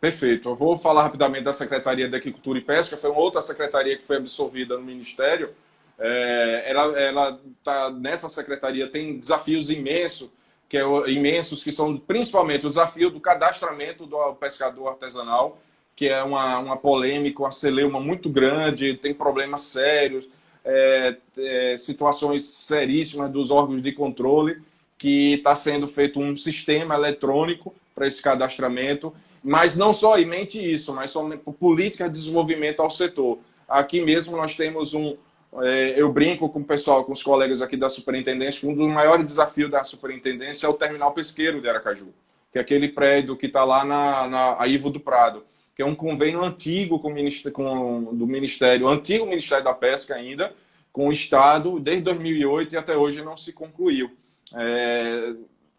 Perfeito. Eu vou falar rapidamente da Secretaria da Agricultura e Pesca. Foi uma outra secretaria que foi absorvida no Ministério é, ela, ela tá nessa secretaria tem desafios imensos, que é, imensos, que são principalmente o desafio do cadastramento do pescador artesanal, que é uma, uma polêmica, uma celeuma muito grande, tem problemas sérios, é, é, situações seríssimas dos órgãos de controle, que está sendo feito um sistema eletrônico para esse cadastramento, mas não só em mente isso, mas só política de desenvolvimento ao setor. Aqui mesmo nós temos um, é, eu brinco com o pessoal, com os colegas aqui da superintendência, que um dos maiores desafios da superintendência é o terminal pesqueiro de Aracaju, que é aquele prédio que está lá na, na Ivo do Prado, que é um convênio antigo com com, do Ministério, antigo Ministério da Pesca ainda, com o Estado, desde 2008 e até hoje não se concluiu. É,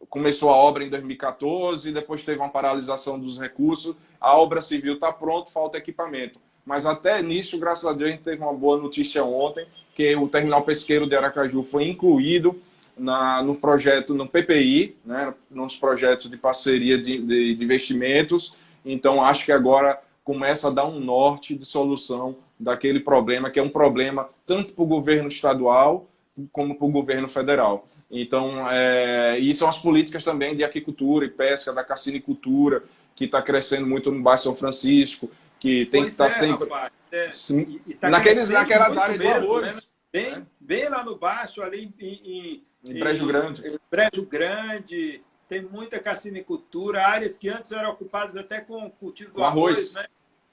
começou a obra em 2014, depois teve uma paralisação dos recursos, a obra civil está pronta, falta equipamento. Mas até nisso, graças a Deus, a gente teve uma boa notícia ontem, que o terminal pesqueiro de Aracaju foi incluído na, no projeto, no PPI, né, nos projetos de parceria de, de, de investimentos. Então, acho que agora começa a dar um norte de solução daquele problema, que é um problema tanto para o governo estadual como para o governo federal. Então, é, e são as políticas também de aquicultura e pesca, da cassinicultura, que está crescendo muito no bairro São Francisco, que tem pois que estar tá é, sempre. Rapaz, é. Sim, e, e tá naqueles, naquelas áreas mesmo, arroz. Né? Bem, né? bem lá no baixo, ali em, em, em Brejo Grande. Em Brejo Grande, tem muita cassinicultura, áreas que antes eram ocupadas até com cultivo do arroz, arroz né?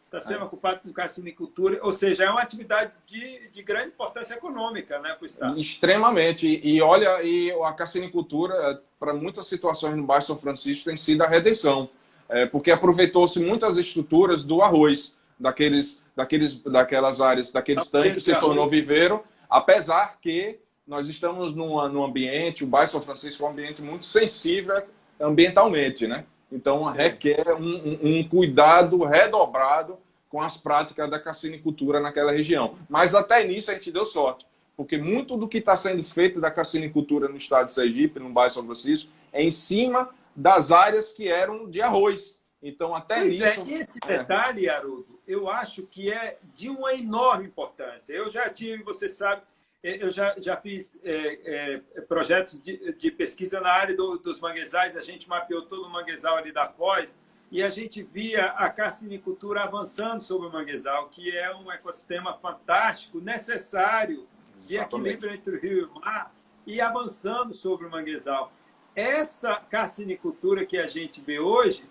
está sendo é. ocupado com cassinicultura, ou seja, é uma atividade de, de grande importância econômica né, para o Estado. Extremamente. E, olha, e a cassinicultura, para muitas situações no Baixo São Francisco, tem sido a redenção, é, porque aproveitou-se muitas estruturas do arroz, daqueles, daqueles, daquelas áreas, daqueles tanques que se tornou viveiro, apesar que nós estamos num, num ambiente, o Baixo São Francisco é um ambiente muito sensível ambientalmente, né? Então, requer um, um, um, cuidado redobrado com as práticas da cassinicultura naquela região. Mas até nisso a gente deu sorte, porque muito do que está sendo feito da cassinicultura no estado de Sergipe, no bairro São Francisco, é em cima das áreas que eram de arroz. Então, até pois é, nisso. É, esse detalhe, Haroldo, eu acho que é de uma enorme importância. Eu já tive, você sabe, eu já, já fiz é, é, projetos de, de, pesquisa na área do, dos manguezais, a gente mapeou todo o manguezal ali da Foz e a gente via a carcinicultura avançando sobre o manguezal, que é um ecossistema fantástico, necessário de equilíbrio entre o rio e o mar, e avançando sobre o manguezal. Essa carcinicultura que a gente vê hoje,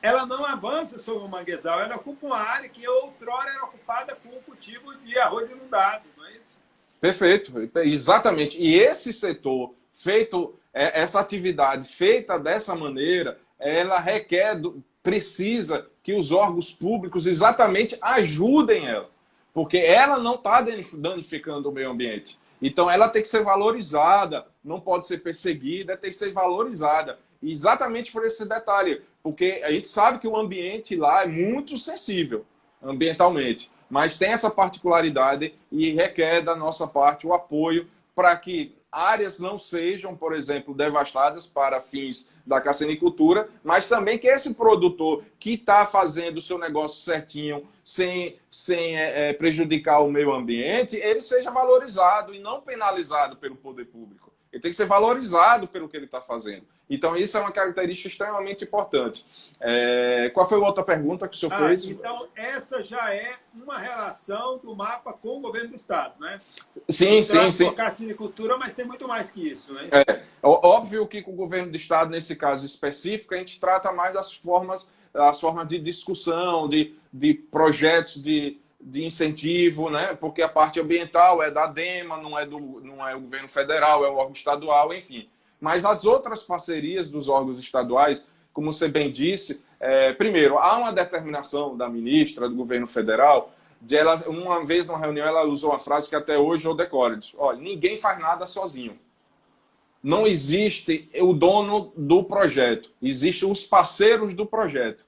ela não avança sobre o manguezal, ela ocupa uma área que outrora era ocupada com o cultivo de arroz inundado? Perfeito, exatamente. E esse setor feito, é, essa atividade feita dessa maneira, ela requer, precisa que os órgãos públicos exatamente ajudem ela, porque ela não está danificando o meio ambiente. Então ela tem que ser valorizada, não pode ser perseguida, tem que ser valorizada. Exatamente por esse detalhe, porque a gente sabe que o ambiente lá é muito sensível ambientalmente mas tem essa particularidade e requer da nossa parte o apoio para que áreas não sejam, por exemplo, devastadas para fins da cassinicultura, mas também que esse produtor que está fazendo o seu negócio certinho, sem, sem é, é, prejudicar o meio ambiente, ele seja valorizado e não penalizado pelo poder público. Ele tem que ser valorizado pelo que ele está fazendo. Então, isso é uma característica extremamente importante. É... Qual foi a outra pergunta que o senhor ah, fez? Então, essa já é uma relação do mapa com o governo do Estado, né? Sim, então, sim, sim. A mas tem muito mais que isso, né? É. Óbvio que com o governo do Estado, nesse caso específico, a gente trata mais das formas, das formas de discussão, de, de projetos de de incentivo, né? Porque a parte ambiental é da DEMA, não é do não é o governo federal, é o órgão estadual, enfim. Mas as outras parcerias dos órgãos estaduais, como você bem disse, é, primeiro há uma determinação da ministra do governo federal de ela uma vez numa reunião ela usou uma frase que até hoje eu decoro, diz, olha, ninguém faz nada sozinho. Não existe o dono do projeto, existem os parceiros do projeto.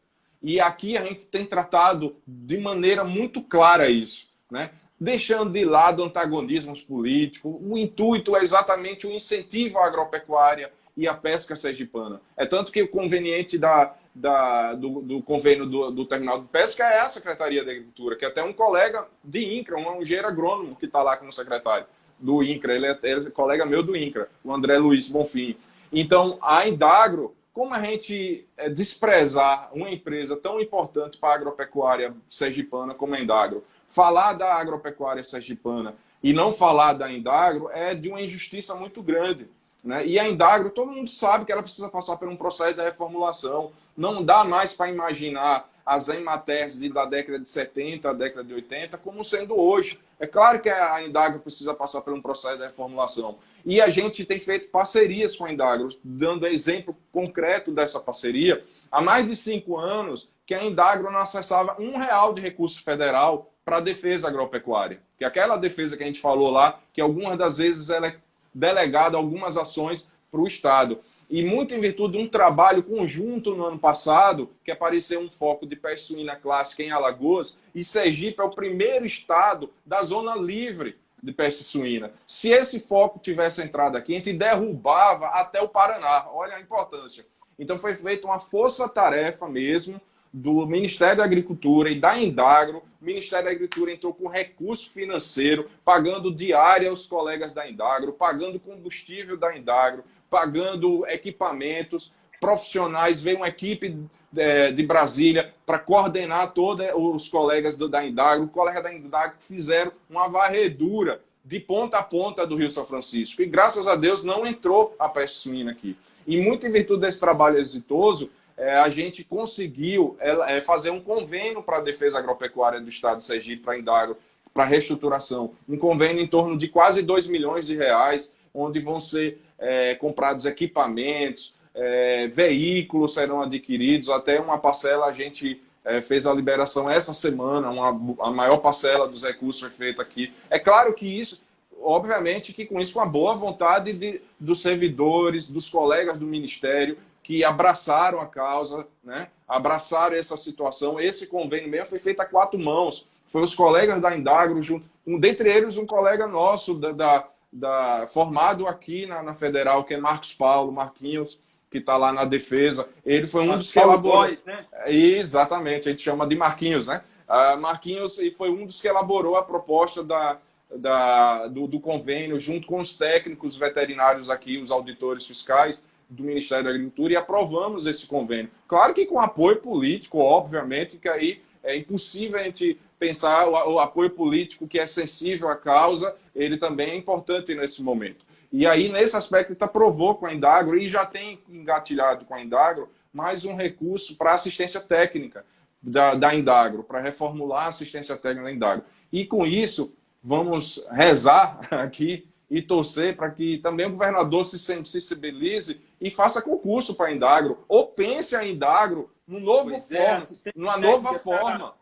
E aqui a gente tem tratado de maneira muito clara isso, né? deixando de lado antagonismos políticos. O intuito é exatamente o incentivo à agropecuária e à pesca sergipana. É tanto que o conveniente da, da, do, do convênio do, do, terminal de pesca é a Secretaria da Agricultura, que até um colega de INCRA, um engenheiro agrônomo que está lá como secretário do INCRA, ele é, ele é colega meu do INCRA, o André Luiz Bonfim. Então, a Indagro como a gente é, desprezar uma empresa tão importante para a agropecuária sergipana como a Indagro? Falar da agropecuária sergipana e não falar da Indagro é de uma injustiça muito grande. Né? E a Indagro, todo mundo sabe que ela precisa passar por um processo de reformulação. Não dá mais para imaginar as Ematex da década de 70, da década de 80, como sendo hoje. É claro que a Indagro precisa passar por um processo de reformulação. E a gente tem feito parcerias com a Indagro, dando exemplo concreto dessa parceria. Há mais de cinco anos que a Indagro não acessava um real de recurso federal para a defesa agropecuária. Que aquela defesa que a gente falou lá, que algumas das vezes ela é delegada algumas ações para o Estado. E muito em virtude de um trabalho conjunto no ano passado, que apareceu um foco de peste suína clássica em Alagoas, e Sergipe é o primeiro estado da zona livre de peste suína. Se esse foco tivesse entrado aqui, a gente derrubava até o Paraná. Olha a importância. Então foi feita uma força-tarefa mesmo do Ministério da Agricultura e da Indagro. O Ministério da Agricultura entrou com recurso financeiro, pagando diária aos colegas da Indagro, pagando combustível da Indagro, pagando equipamentos, profissionais. Veio uma equipe é, de Brasília para coordenar todos os colegas da Indagro, colegas da Indagro fizeram uma varredura de ponta a ponta do Rio São Francisco. E graças a Deus não entrou a peste suína aqui. E muito em virtude desse trabalho exitoso, é, a gente conseguiu é fazer um convênio para a defesa agropecuária do Estado de Sergipe, para a Indagro, para reestruturação. Um convênio em torno de quase 2 milhões de reais, onde vão ser é, comprados equipamentos, é, veículos serão adquiridos, até uma parcela a gente é, fez a liberação essa semana, uma, a maior parcela dos recursos foi feita aqui. É claro que isso, obviamente que com isso com a boa vontade de, dos servidores, dos colegas do Ministério, que abraçaram a causa, né? abraçaram essa situação. Esse convênio mesmo foi feito a quatro mãos. Foi os colegas da Indagro, junto, um, dentre eles um colega nosso da, da da, formado aqui na, na, Federal, que é Marcos Paulo, Marquinhos, que está lá na defesa. Ele foi um Marcos dos que elaborou. Boys, né? Exatamente, a gente chama de Marquinhos, né? Uh, Marquinhos foi um dos que elaborou a proposta da, da, do, do, convênio, junto com os técnicos veterinários aqui, os auditores fiscais do Ministério da Agricultura, e aprovamos esse convênio. Claro que com apoio político, obviamente, que aí é impossível a gente pensar o, o apoio político que é sensível à causa, ele também é importante nesse momento. E aí, nesse aspecto, está provou com a Indagro e já tem engatilhado com a Indagro mais um recurso para assistência técnica da, da Indagro, para reformular a assistência técnica da Indagro. E com isso, vamos rezar aqui e torcer para que também o governador se sensibilize e faça concurso para a Indagro, ou pense a Indagro num novo pois é, forma, é, numa nova tá forma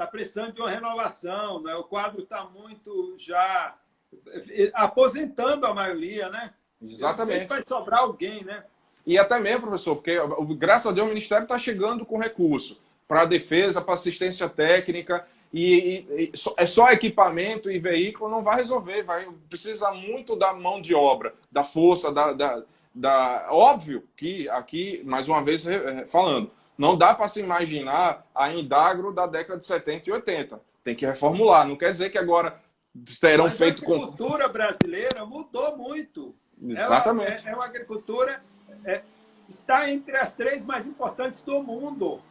está precisando de uma renovação, né? o quadro está muito já aposentando a maioria, né? Exatamente. se vai sobrar alguém, né? E até mesmo, professor, porque graças a Deus o Ministério está chegando com recurso para a defesa, para assistência técnica, e, e, e, é só equipamento e veículo não vai resolver, vai precisa muito da mão de obra, da força, da, da, da... óbvio que aqui mais uma vez falando, não dá para se imaginar a Indagro da década de 70 e 80. Tem que reformular. Não quer dizer que agora terão Mas feito com. A agricultura com... brasileira mudou muito. Exatamente. Ela é, é uma agricultura. É, está entre as três mais importantes do mundo.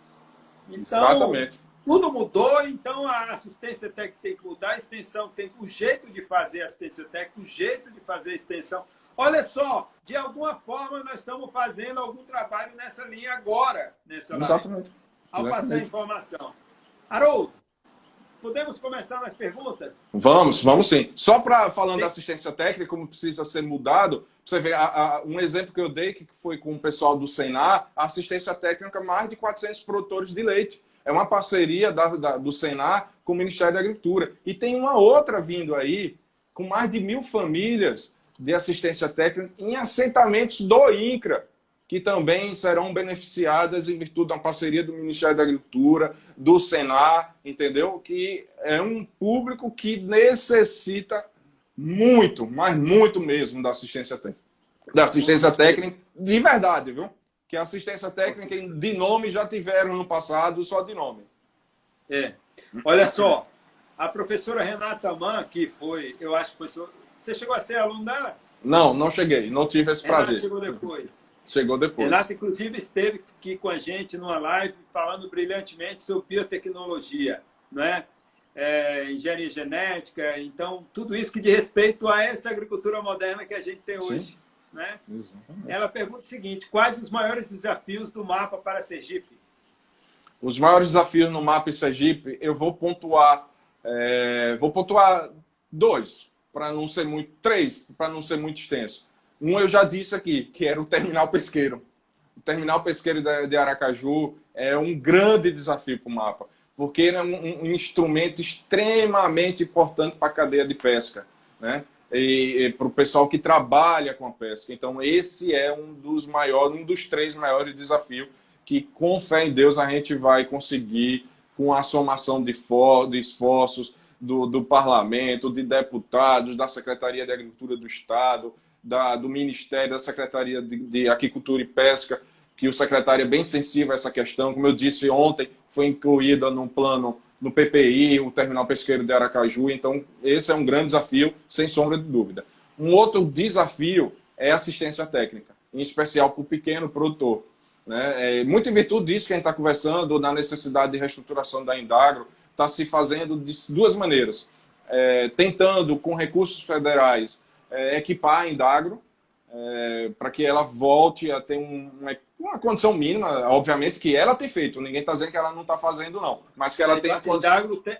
Então, Exatamente. tudo mudou, então a assistência técnica tem que mudar, a extensão tem o jeito de fazer assistência técnica, o jeito de fazer a extensão. Olha só, de alguma forma nós estamos fazendo algum trabalho nessa linha agora, nessa Exatamente. Live, ao Exatamente. passar a informação. Haroldo, podemos começar nas perguntas? Vamos, vamos sim. Só para falando sim. da assistência técnica, como precisa ser mudado, você vê a, a, um exemplo que eu dei, que foi com o pessoal do Senar, a assistência técnica, mais de 400 produtores de leite. É uma parceria da, da, do Senar com o Ministério da Agricultura. E tem uma outra vindo aí, com mais de mil famílias de assistência técnica em assentamentos do INCRA, que também serão beneficiadas em virtude da parceria do Ministério da Agricultura, do Senar, entendeu? Que é um público que necessita muito, mas muito mesmo da assistência técnica. Da assistência técnica de verdade, viu? Que a assistência técnica de nome já tiveram no passado, só de nome. É. Olha só, a professora Renata Mann, que foi, eu acho que foi você chegou a ser aluno dela? Não, não cheguei. Não tive esse Renata prazer. chegou depois. Chegou depois. Renata, inclusive, esteve aqui com a gente numa live falando brilhantemente sobre biotecnologia, não é? é engenharia genética, então, tudo isso que diz respeito a essa agricultura moderna que a gente tem hoje. Sim. Né? Ela pergunta o seguinte: quais os maiores desafios do mapa para Sergipe? Os maiores desafios no mapa em Sergipe, eu vou pontuar, é, vou pontuar dois para não ser muito. Três, para não ser muito extenso. Um eu já disse aqui, que era o terminal pesqueiro. O terminal pesqueiro de Aracaju é um grande desafio para o mapa, porque ele é um, um instrumento extremamente importante para a cadeia de pesca, né? E, e para o pessoal que trabalha com a pesca. Então, esse é um dos maiores, um dos três maiores desafios que, com fé em Deus, a gente vai conseguir com a somação de, for, de esforços do, do parlamento, de deputados, da Secretaria de Agricultura do Estado, da, do Ministério, da Secretaria de, de Agricultura e Pesca, que o secretário é bem sensível a essa questão. Como eu disse ontem, foi incluída no plano, no PPI, o Terminal Pesqueiro de Aracaju. Então, esse é um grande desafio, sem sombra de dúvida. Um outro desafio é assistência técnica, em especial para o pequeno produtor. Né? É, muito em virtude disso que a gente está conversando, da necessidade de reestruturação da Indagro, está se fazendo de duas maneiras. É, tentando, com recursos federais, é, equipar a Indagro, é, para que ela volte a ter um, uma, uma, condição mínima, obviamente que ela tem feito, ninguém está dizendo que ela não está fazendo, não, mas que ela a tem a condição. Indagro tem,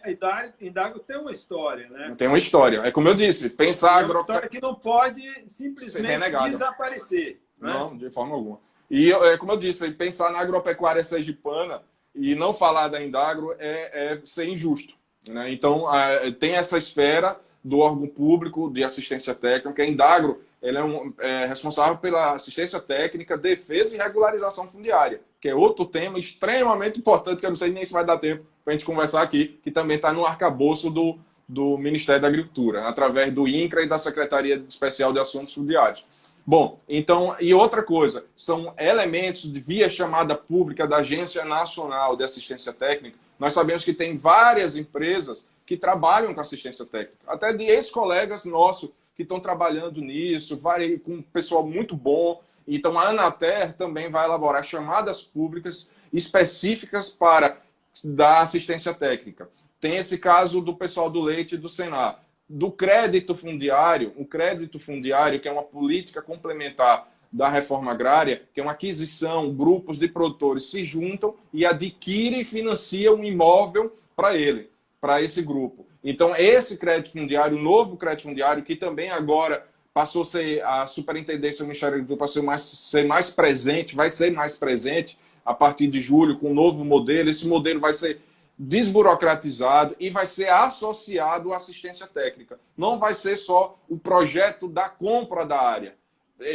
Indagro tem uma história, né? Tem uma história, é como eu disse, pensar. Tem uma história que não pode simplesmente desaparecer. Né? Não, de forma alguma. E, é, como eu disse, pensar na agropecuária sergipana e não falar da Indagro é, é ser injusto. Né? Então, a, tem essa esfera do órgão público de assistência técnica. A Indagro ela é, um, é, responsável pela assistência técnica, defesa e regularização fundiária, que é outro tema extremamente importante, que eu não sei nem se vai dar tempo para a gente conversar aqui, que também está no arcabouço do, do Ministério da Agricultura, através do INCRA e da Secretaria Especial de Assuntos Fundiários. Bom, então, e outra coisa, são elementos de via chamada pública da Agência Nacional de Assistência Técnica. Nós sabemos que tem várias empresas que trabalham com assistência técnica, até de ex-colegas nossos que estão trabalhando nisso, com um pessoal muito bom. Então, a Anater também vai elaborar chamadas públicas específicas para dar assistência técnica. Tem esse caso do pessoal do leite e do Senar do crédito fundiário, o crédito fundiário, que é uma política complementar da reforma agrária, que é uma aquisição, grupos de produtores se juntam e adquirem e financiam um imóvel para ele, para esse grupo. Então, esse crédito fundiário, o novo crédito fundiário, que também agora passou a ser a superintendência do Ministério da Agricultura, passou a ser mais, ser mais presente, vai ser mais presente a partir de julho com um novo modelo. Esse modelo vai ser desburocratizado e vai ser associado à assistência técnica. Não vai ser só o projeto da compra da área.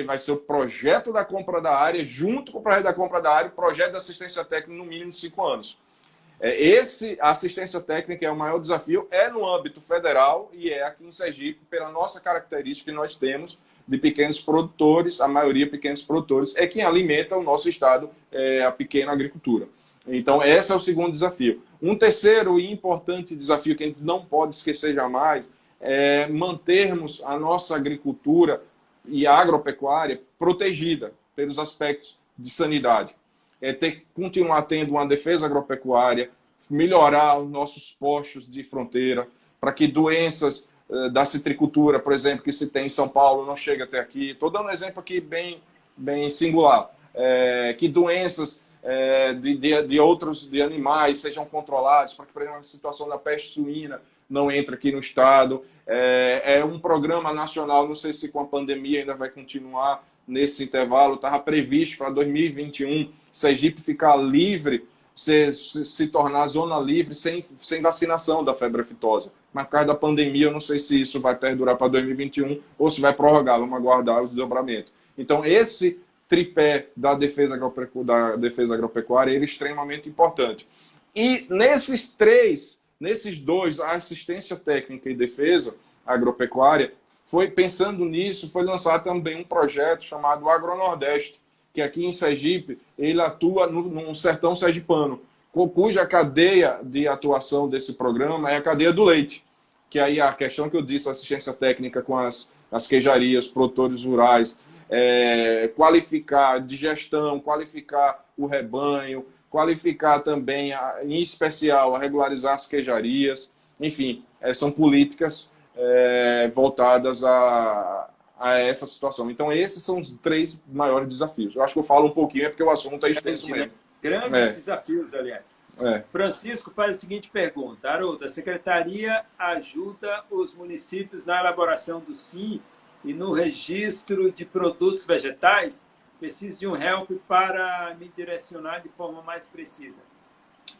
Vai ser o projeto da compra da área, junto com o projeto da compra da área, o projeto da assistência técnica no mínimo de cinco anos. É, esse, assistência técnica é o maior desafio, é no âmbito federal e é aqui em Sergipe, pela nossa característica que nós temos de pequenos produtores, a maioria pequenos produtores, é quem alimenta o nosso estado, é, a pequena agricultura. Então, esse é o segundo desafio. Um terceiro e importante desafio que a gente não pode esquecer jamais é mantermos a nossa agricultura e a agropecuária protegida pelos aspectos de sanidade. É ter continuar tendo uma defesa agropecuária, melhorar os nossos postos de fronteira, para que doenças eh, da citricultura, por exemplo, que se tem em São Paulo, não chegue até aqui. Estou dando um exemplo aqui bem, bem singular. É, que doenças é, de, de, de, outros de animais sejam controlados, para que, por exemplo, a situação da peste suína não entre aqui no estado. É, é, um programa nacional, não sei se com a pandemia ainda vai continuar nesse intervalo, estava previsto para 2021 Sergipe ficar livre, se, se, se, tornar zona livre sem, sem vacinação da febre aftosa. Mas por causa da pandemia, eu não sei se isso vai perdurar para 2021 ou se vai prorrogar, vamos aguardar o desdobramento. Então, esse tripé da defesa, da defesa agropecuária ele é extremamente importante. E nesses três, nesses dois, a assistência técnica e defesa agropecuária, foi pensando nisso, foi lançado também um projeto chamado Agronordeste, que aqui em Sergipe, ele atua no, no sertão sergipano, cuja cadeia de atuação desse programa é a cadeia do leite, que aí a questão que eu disse, assistência técnica com as, as queijarias, produtores rurais, é, qualificar de gestão, qualificar o rebanho, qualificar também, a, em especial, a regularizar as queijarias. Enfim, é, são políticas é, voltadas a, a essa situação. Então, esses são os três maiores desafios. Eu acho que eu falo um pouquinho, é porque o assunto é extenso mesmo. Grandes é. desafios, aliás. É. Francisco faz a seguinte pergunta: Haroldo, a secretaria ajuda os municípios na elaboração do SIM e no registro de produtos vegetais, Preciso de um help para me direcionar de forma mais precisa.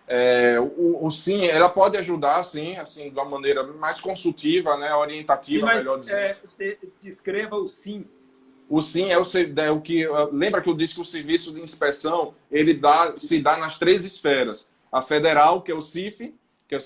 É, o, o, sim, ela pode ajudar, sim, assim, de uma maneira mais consultiva, né, orientativa, mas, melhor dizendo. É, descreva o sim. O sim é o, é o que lembra que eu disse que o serviço de inspeção ele dá, se dá nas três esferas: a federal, que é o CIF, que é o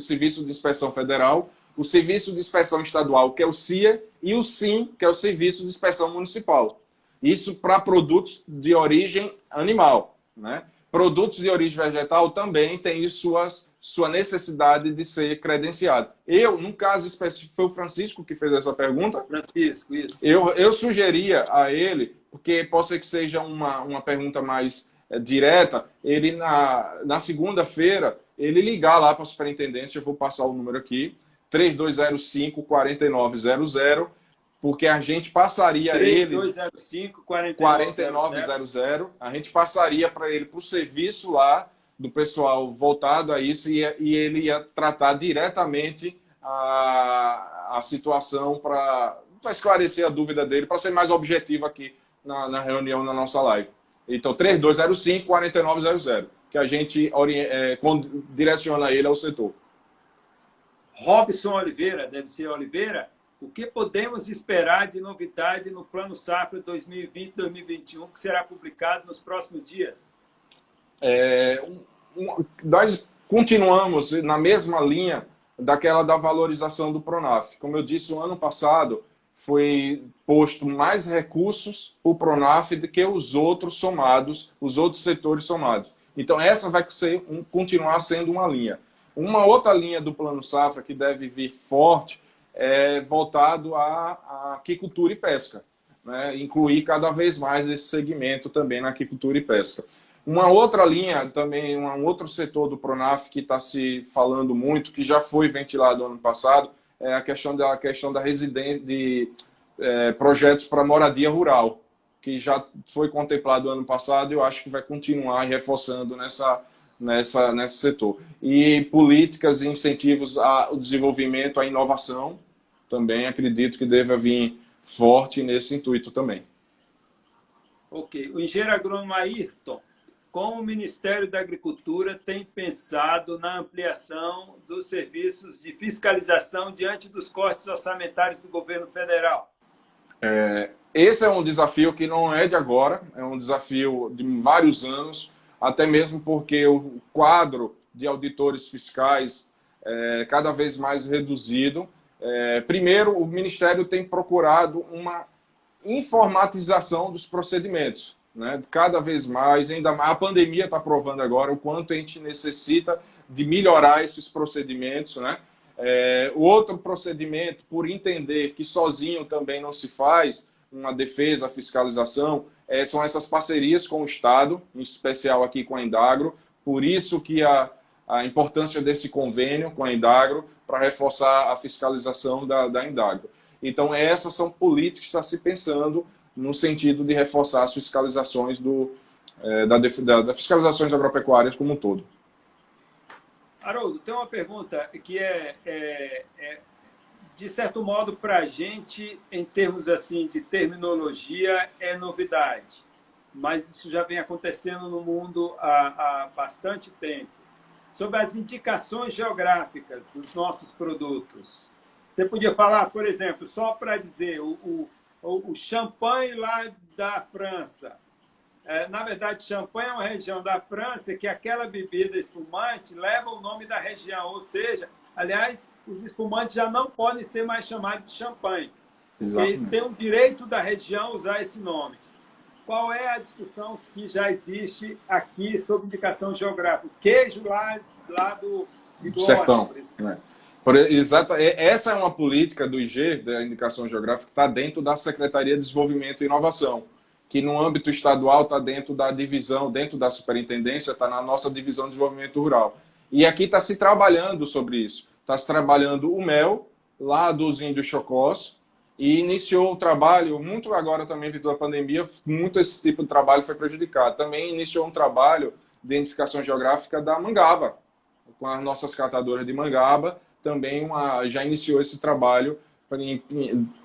serviço de Inspeção Federal, o Serviço de Inspeção Estadual, que é o CIA, e o SIM, que é o Serviço de Inspeção Municipal. Isso para produtos de origem animal, né? Produtos de origem vegetal também têm suas, sua necessidade de ser credenciado. Eu, num caso específico, foi o Francisco que fez essa pergunta. Francisco, isso. Eu, eu sugeria a ele, porque pode ser que seja uma, uma pergunta mais é, direta, ele na, na segunda-feira, ele ligar lá para a superintendência, eu vou passar o número aqui, 3205 4900 porque a gente passaria 3205 ele 4900, a gente passaria para ele para o serviço lá do pessoal voltado a isso e, e ele ia tratar diretamente a, a situação para esclarecer a dúvida dele, para ser mais objetivo aqui na, na, reunião, na nossa live. Então, 3205 4900, que a gente é, direciona ele ao setor. Robson Oliveira, deve ser Oliveira, o que podemos esperar de novidade no Plano Safra 2020-2021, que será publicado nos próximos dias? É, um, um, nós continuamos na mesma linha daquela da valorização do Pronaf. Como eu disse, o ano passado foi posto mais recursos o Pronaf do que os outros somados, os outros setores somados. Então, essa vai ser, um, continuar sendo uma linha. Uma outra linha do Plano Safra que deve vir forte é, voltado à, aquicultura e pesca. Né? Incluir cada vez mais esse segmento também na aquicultura e pesca. Uma outra linha, também um outro setor do Pronaf que está se falando muito, que já foi ventilado ano passado, é a questão da a questão da residência de é, projetos para moradia rural, que já foi contemplado ano passado e eu acho que vai continuar reforçando nessa nessa nesse setor. E políticas e incentivos ao desenvolvimento, à inovação, também acredito que deva vir forte nesse intuito também. Ok. O engenheiro agrônomo Ayrton, como o Ministério da Agricultura tem pensado na ampliação dos serviços de fiscalização diante dos cortes orçamentários do governo federal? É, esse é um desafio que não é de agora, é um desafio de vários anos, até mesmo porque o quadro de auditores fiscais é cada vez mais reduzido é, primeiro, o Ministério tem procurado uma informatização dos procedimentos. Né? Cada vez mais, ainda mais, a pandemia está provando agora o quanto a gente necessita de melhorar esses procedimentos. Né? É, o outro procedimento, por entender que sozinho também não se faz uma defesa, fiscalização, é, são essas parcerias com o Estado, em especial aqui com a Indagro. Por isso que a, a importância desse convênio com a Indagro, para reforçar a fiscalização da, da Indagro. Então, essas são políticas que está se pensando no sentido de reforçar as fiscalizações do, é, da, da, da fiscalizações agropecuárias como um todo. Haroldo, tem uma pergunta que é, é, é de certo modo, para a gente, em termos assim de terminologia, é novidade. Mas isso já vem acontecendo no mundo há, há bastante tempo sobre as indicações geográficas dos nossos produtos. Você podia falar, por exemplo, só para dizer, o, o, o champanhe lá da França. É, na verdade, champanhe é uma região da França que aquela bebida espumante leva o nome da região, ou seja, aliás, os espumantes já não podem ser mais chamados de champanhe. Eles têm o direito da região usar esse nome qual é a discussão que já existe aqui sobre indicação geográfica? Queijo lá, lá do, do Sertão. Né? Por, exato, é, essa é uma política do IG, da indicação geográfica, que está dentro da Secretaria de Desenvolvimento e Inovação, que no âmbito estadual está dentro da divisão, dentro da superintendência, está na nossa divisão de desenvolvimento rural. E aqui está se trabalhando sobre isso. Está se trabalhando o mel, lá dos índios chocós, e iniciou o trabalho, muito agora também, devido à pandemia, muito esse tipo de trabalho foi prejudicado. Também iniciou um trabalho de identificação geográfica da mangaba, com as nossas catadoras de mangaba, também uma, já iniciou esse trabalho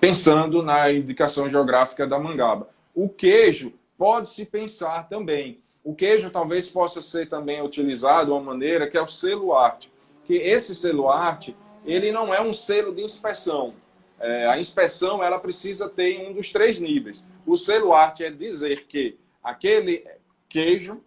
pensando na indicação geográfica da mangaba. O queijo pode-se pensar também. O queijo talvez possa ser também utilizado de uma maneira que é o selo arte. Que esse selo arte, ele não é um selo de inspeção. É, a inspeção, ela precisa ter um dos três níveis. O selo arte é dizer que aquele queijo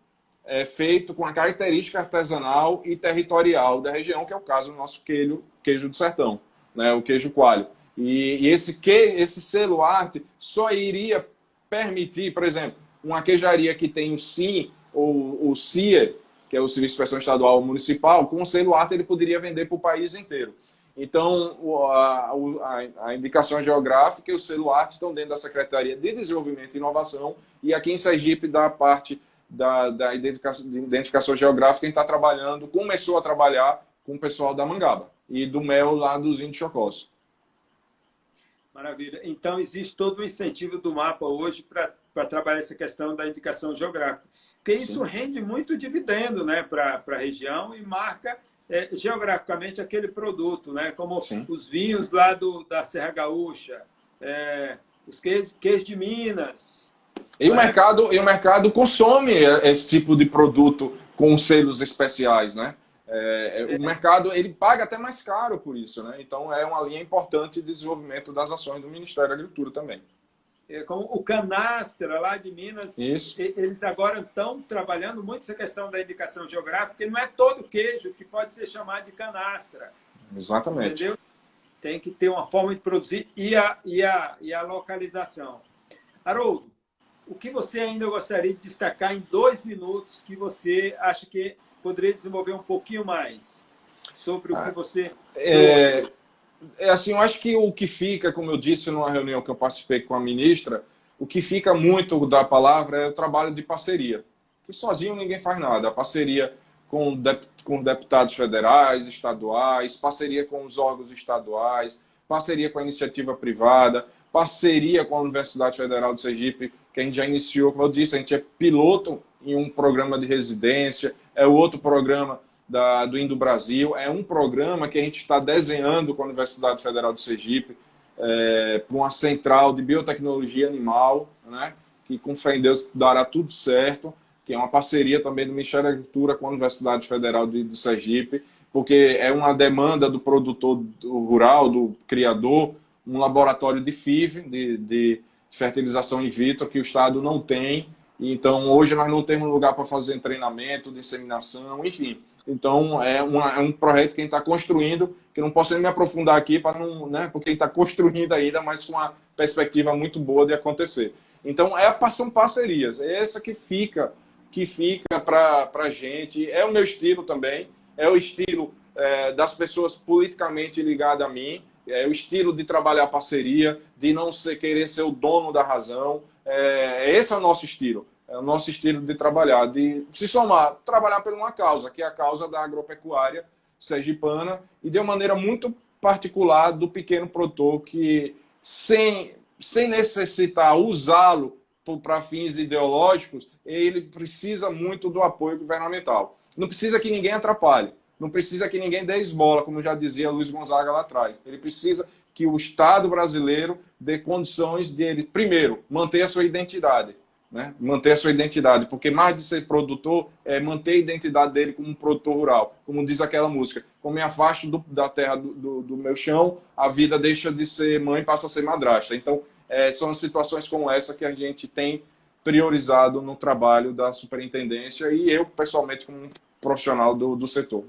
é feito com a característica artesanal e territorial da região, que é o caso do nosso queijo, queijo do sertão, né, o queijo coalho. E, e esse, que, esse selo arte só iria permitir, por exemplo, uma queijaria que tem o SIM ou o CIA, que é o Serviço de Inspeção Estadual Municipal, com o selo arte ele poderia vender para o país inteiro. Então, a, a, a, indicação geográfica e o selo arte estão dentro da Secretaria de Desenvolvimento e Inovação e aqui em Sergipe da parte da, da identificação, identificação geográfica, quem está trabalhando, começou a trabalhar com o pessoal da Mangaba e do mel lá dos índios chocós. Maravilha. Então, existe todo o incentivo do mapa hoje para trabalhar essa questão da indicação geográfica. Porque isso Sim. rende muito dividendo né, para a região e marca é, geograficamente aquele produto, né? como Sim. os vinhos lá do, da Serra Gaúcha, é, os queijos, queijos de Minas, e o, mercado, e o mercado consome esse tipo de produto com selos especiais, né? É, é, o mercado ele paga até mais caro por isso, né? Então é uma linha importante de desenvolvimento das ações do Ministério da Agricultura também. É, como o canastra lá de Minas, isso. eles agora estão trabalhando muito essa questão da indicação geográfica, e não é todo queijo que pode ser chamado de canastra. Exatamente. Entendeu? Tem que ter uma forma de produzir e a, e a, e a localização. Haroldo, o que você ainda gostaria de destacar em dois minutos que você acha que poderia desenvolver um pouquinho mais sobre o que ah, você é, é, assim, eu acho que o que fica, como eu disse numa reunião que eu participei com a ministra, o que fica muito da palavra é o trabalho de parceria. Que sozinho ninguém faz nada. A parceria com, com deputados federais, estaduais, parceria com os órgãos estaduais, parceria com a iniciativa privada, parceria com a Universidade Federal de Sergipe, que a gente já iniciou, como eu disse, a gente é piloto em um programa de residência, é outro programa da, do Indo Brasil, é um programa que a gente está desenhando com a Universidade Federal de Sergipe, é, para uma central de biotecnologia animal, né, que com fé em Deus dará tudo certo, que é uma parceria também do Ministério da Agricultura com a Universidade Federal de, de Sergipe, porque é uma demanda do produtor rural, do criador, um laboratório de FIV, de, de fertilização in vitro, que o Estado não tem. Então, hoje nós não temos lugar para fazer treinamento de inseminação, enfim. Então, é, uma, é um projeto que a gente está construindo, que não posso nem me aprofundar aqui, para não, né, porque está construindo ainda, mas com uma perspectiva muito boa de acontecer. Então, é, são parcerias. É essa que fica que fica para a gente. É o meu estilo também. É o estilo é, das pessoas politicamente ligadas a mim é o estilo de trabalhar parceria, de não ser, querer ser o dono da razão. É, esse é o nosso estilo. É o nosso estilo de trabalhar, de se somar, trabalhar por uma causa, que é a causa da agropecuária sergipana, e de uma maneira muito particular do pequeno produtor que, sem, sem necessitar usá-lo para fins ideológicos, ele precisa muito do apoio governamental. Não precisa que ninguém atrapalhe. Não precisa que ninguém dê esmola, como já dizia Luiz Gonzaga lá atrás. Ele precisa que o Estado brasileiro dê condições de ele, primeiro, manter a sua identidade. Né? Manter a sua identidade, porque mais de ser produtor é manter a identidade dele como um produtor rural, como diz aquela música. Como me afasto do, da terra do, do, do, meu chão, a vida deixa de ser mãe passa a ser madrasta. Então, é, são situações como essa que a gente tem priorizado no trabalho da superintendência e eu, pessoalmente, como profissional do, do setor.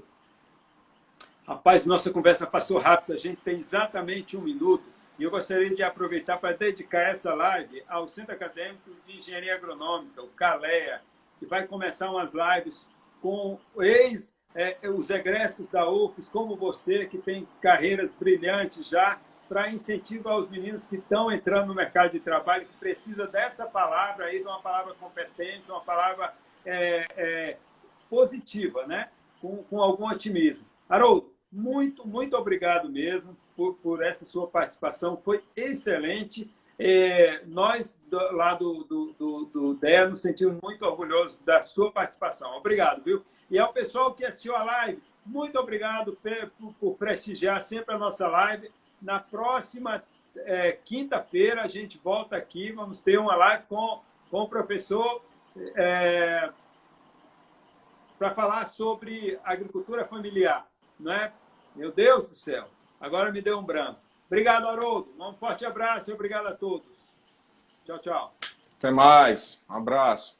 Rapaz, nossa conversa passou rápido, a gente tem exatamente um minuto. E eu gostaria de aproveitar para dedicar essa live ao Centro Acadêmico de Engenharia Agronômica, o CALEA, que vai começar umas lives com ex, é, os egressos da UFES, como você, que tem carreiras brilhantes já, para incentivar os meninos que estão entrando no mercado de trabalho, que precisa dessa palavra aí, de uma palavra competente, uma palavra é, é, positiva, né? com, com algum otimismo. Haroldo, muito, muito obrigado mesmo por, por essa sua participação. Foi excelente. É, nós, do, lá do, do, do, do DEA, nos sentimos muito orgulhosos da sua participação. Obrigado, viu? E ao pessoal que assistiu a live, muito obrigado por, por prestigiar sempre a nossa live. Na próxima é, quinta-feira, a gente volta aqui. Vamos ter uma live com com o professor é, para falar sobre agricultura familiar, não é? Meu Deus do céu, agora me deu um branco. Obrigado, Haroldo. Um forte abraço e obrigado a todos. Tchau, tchau. Até mais. Um abraço.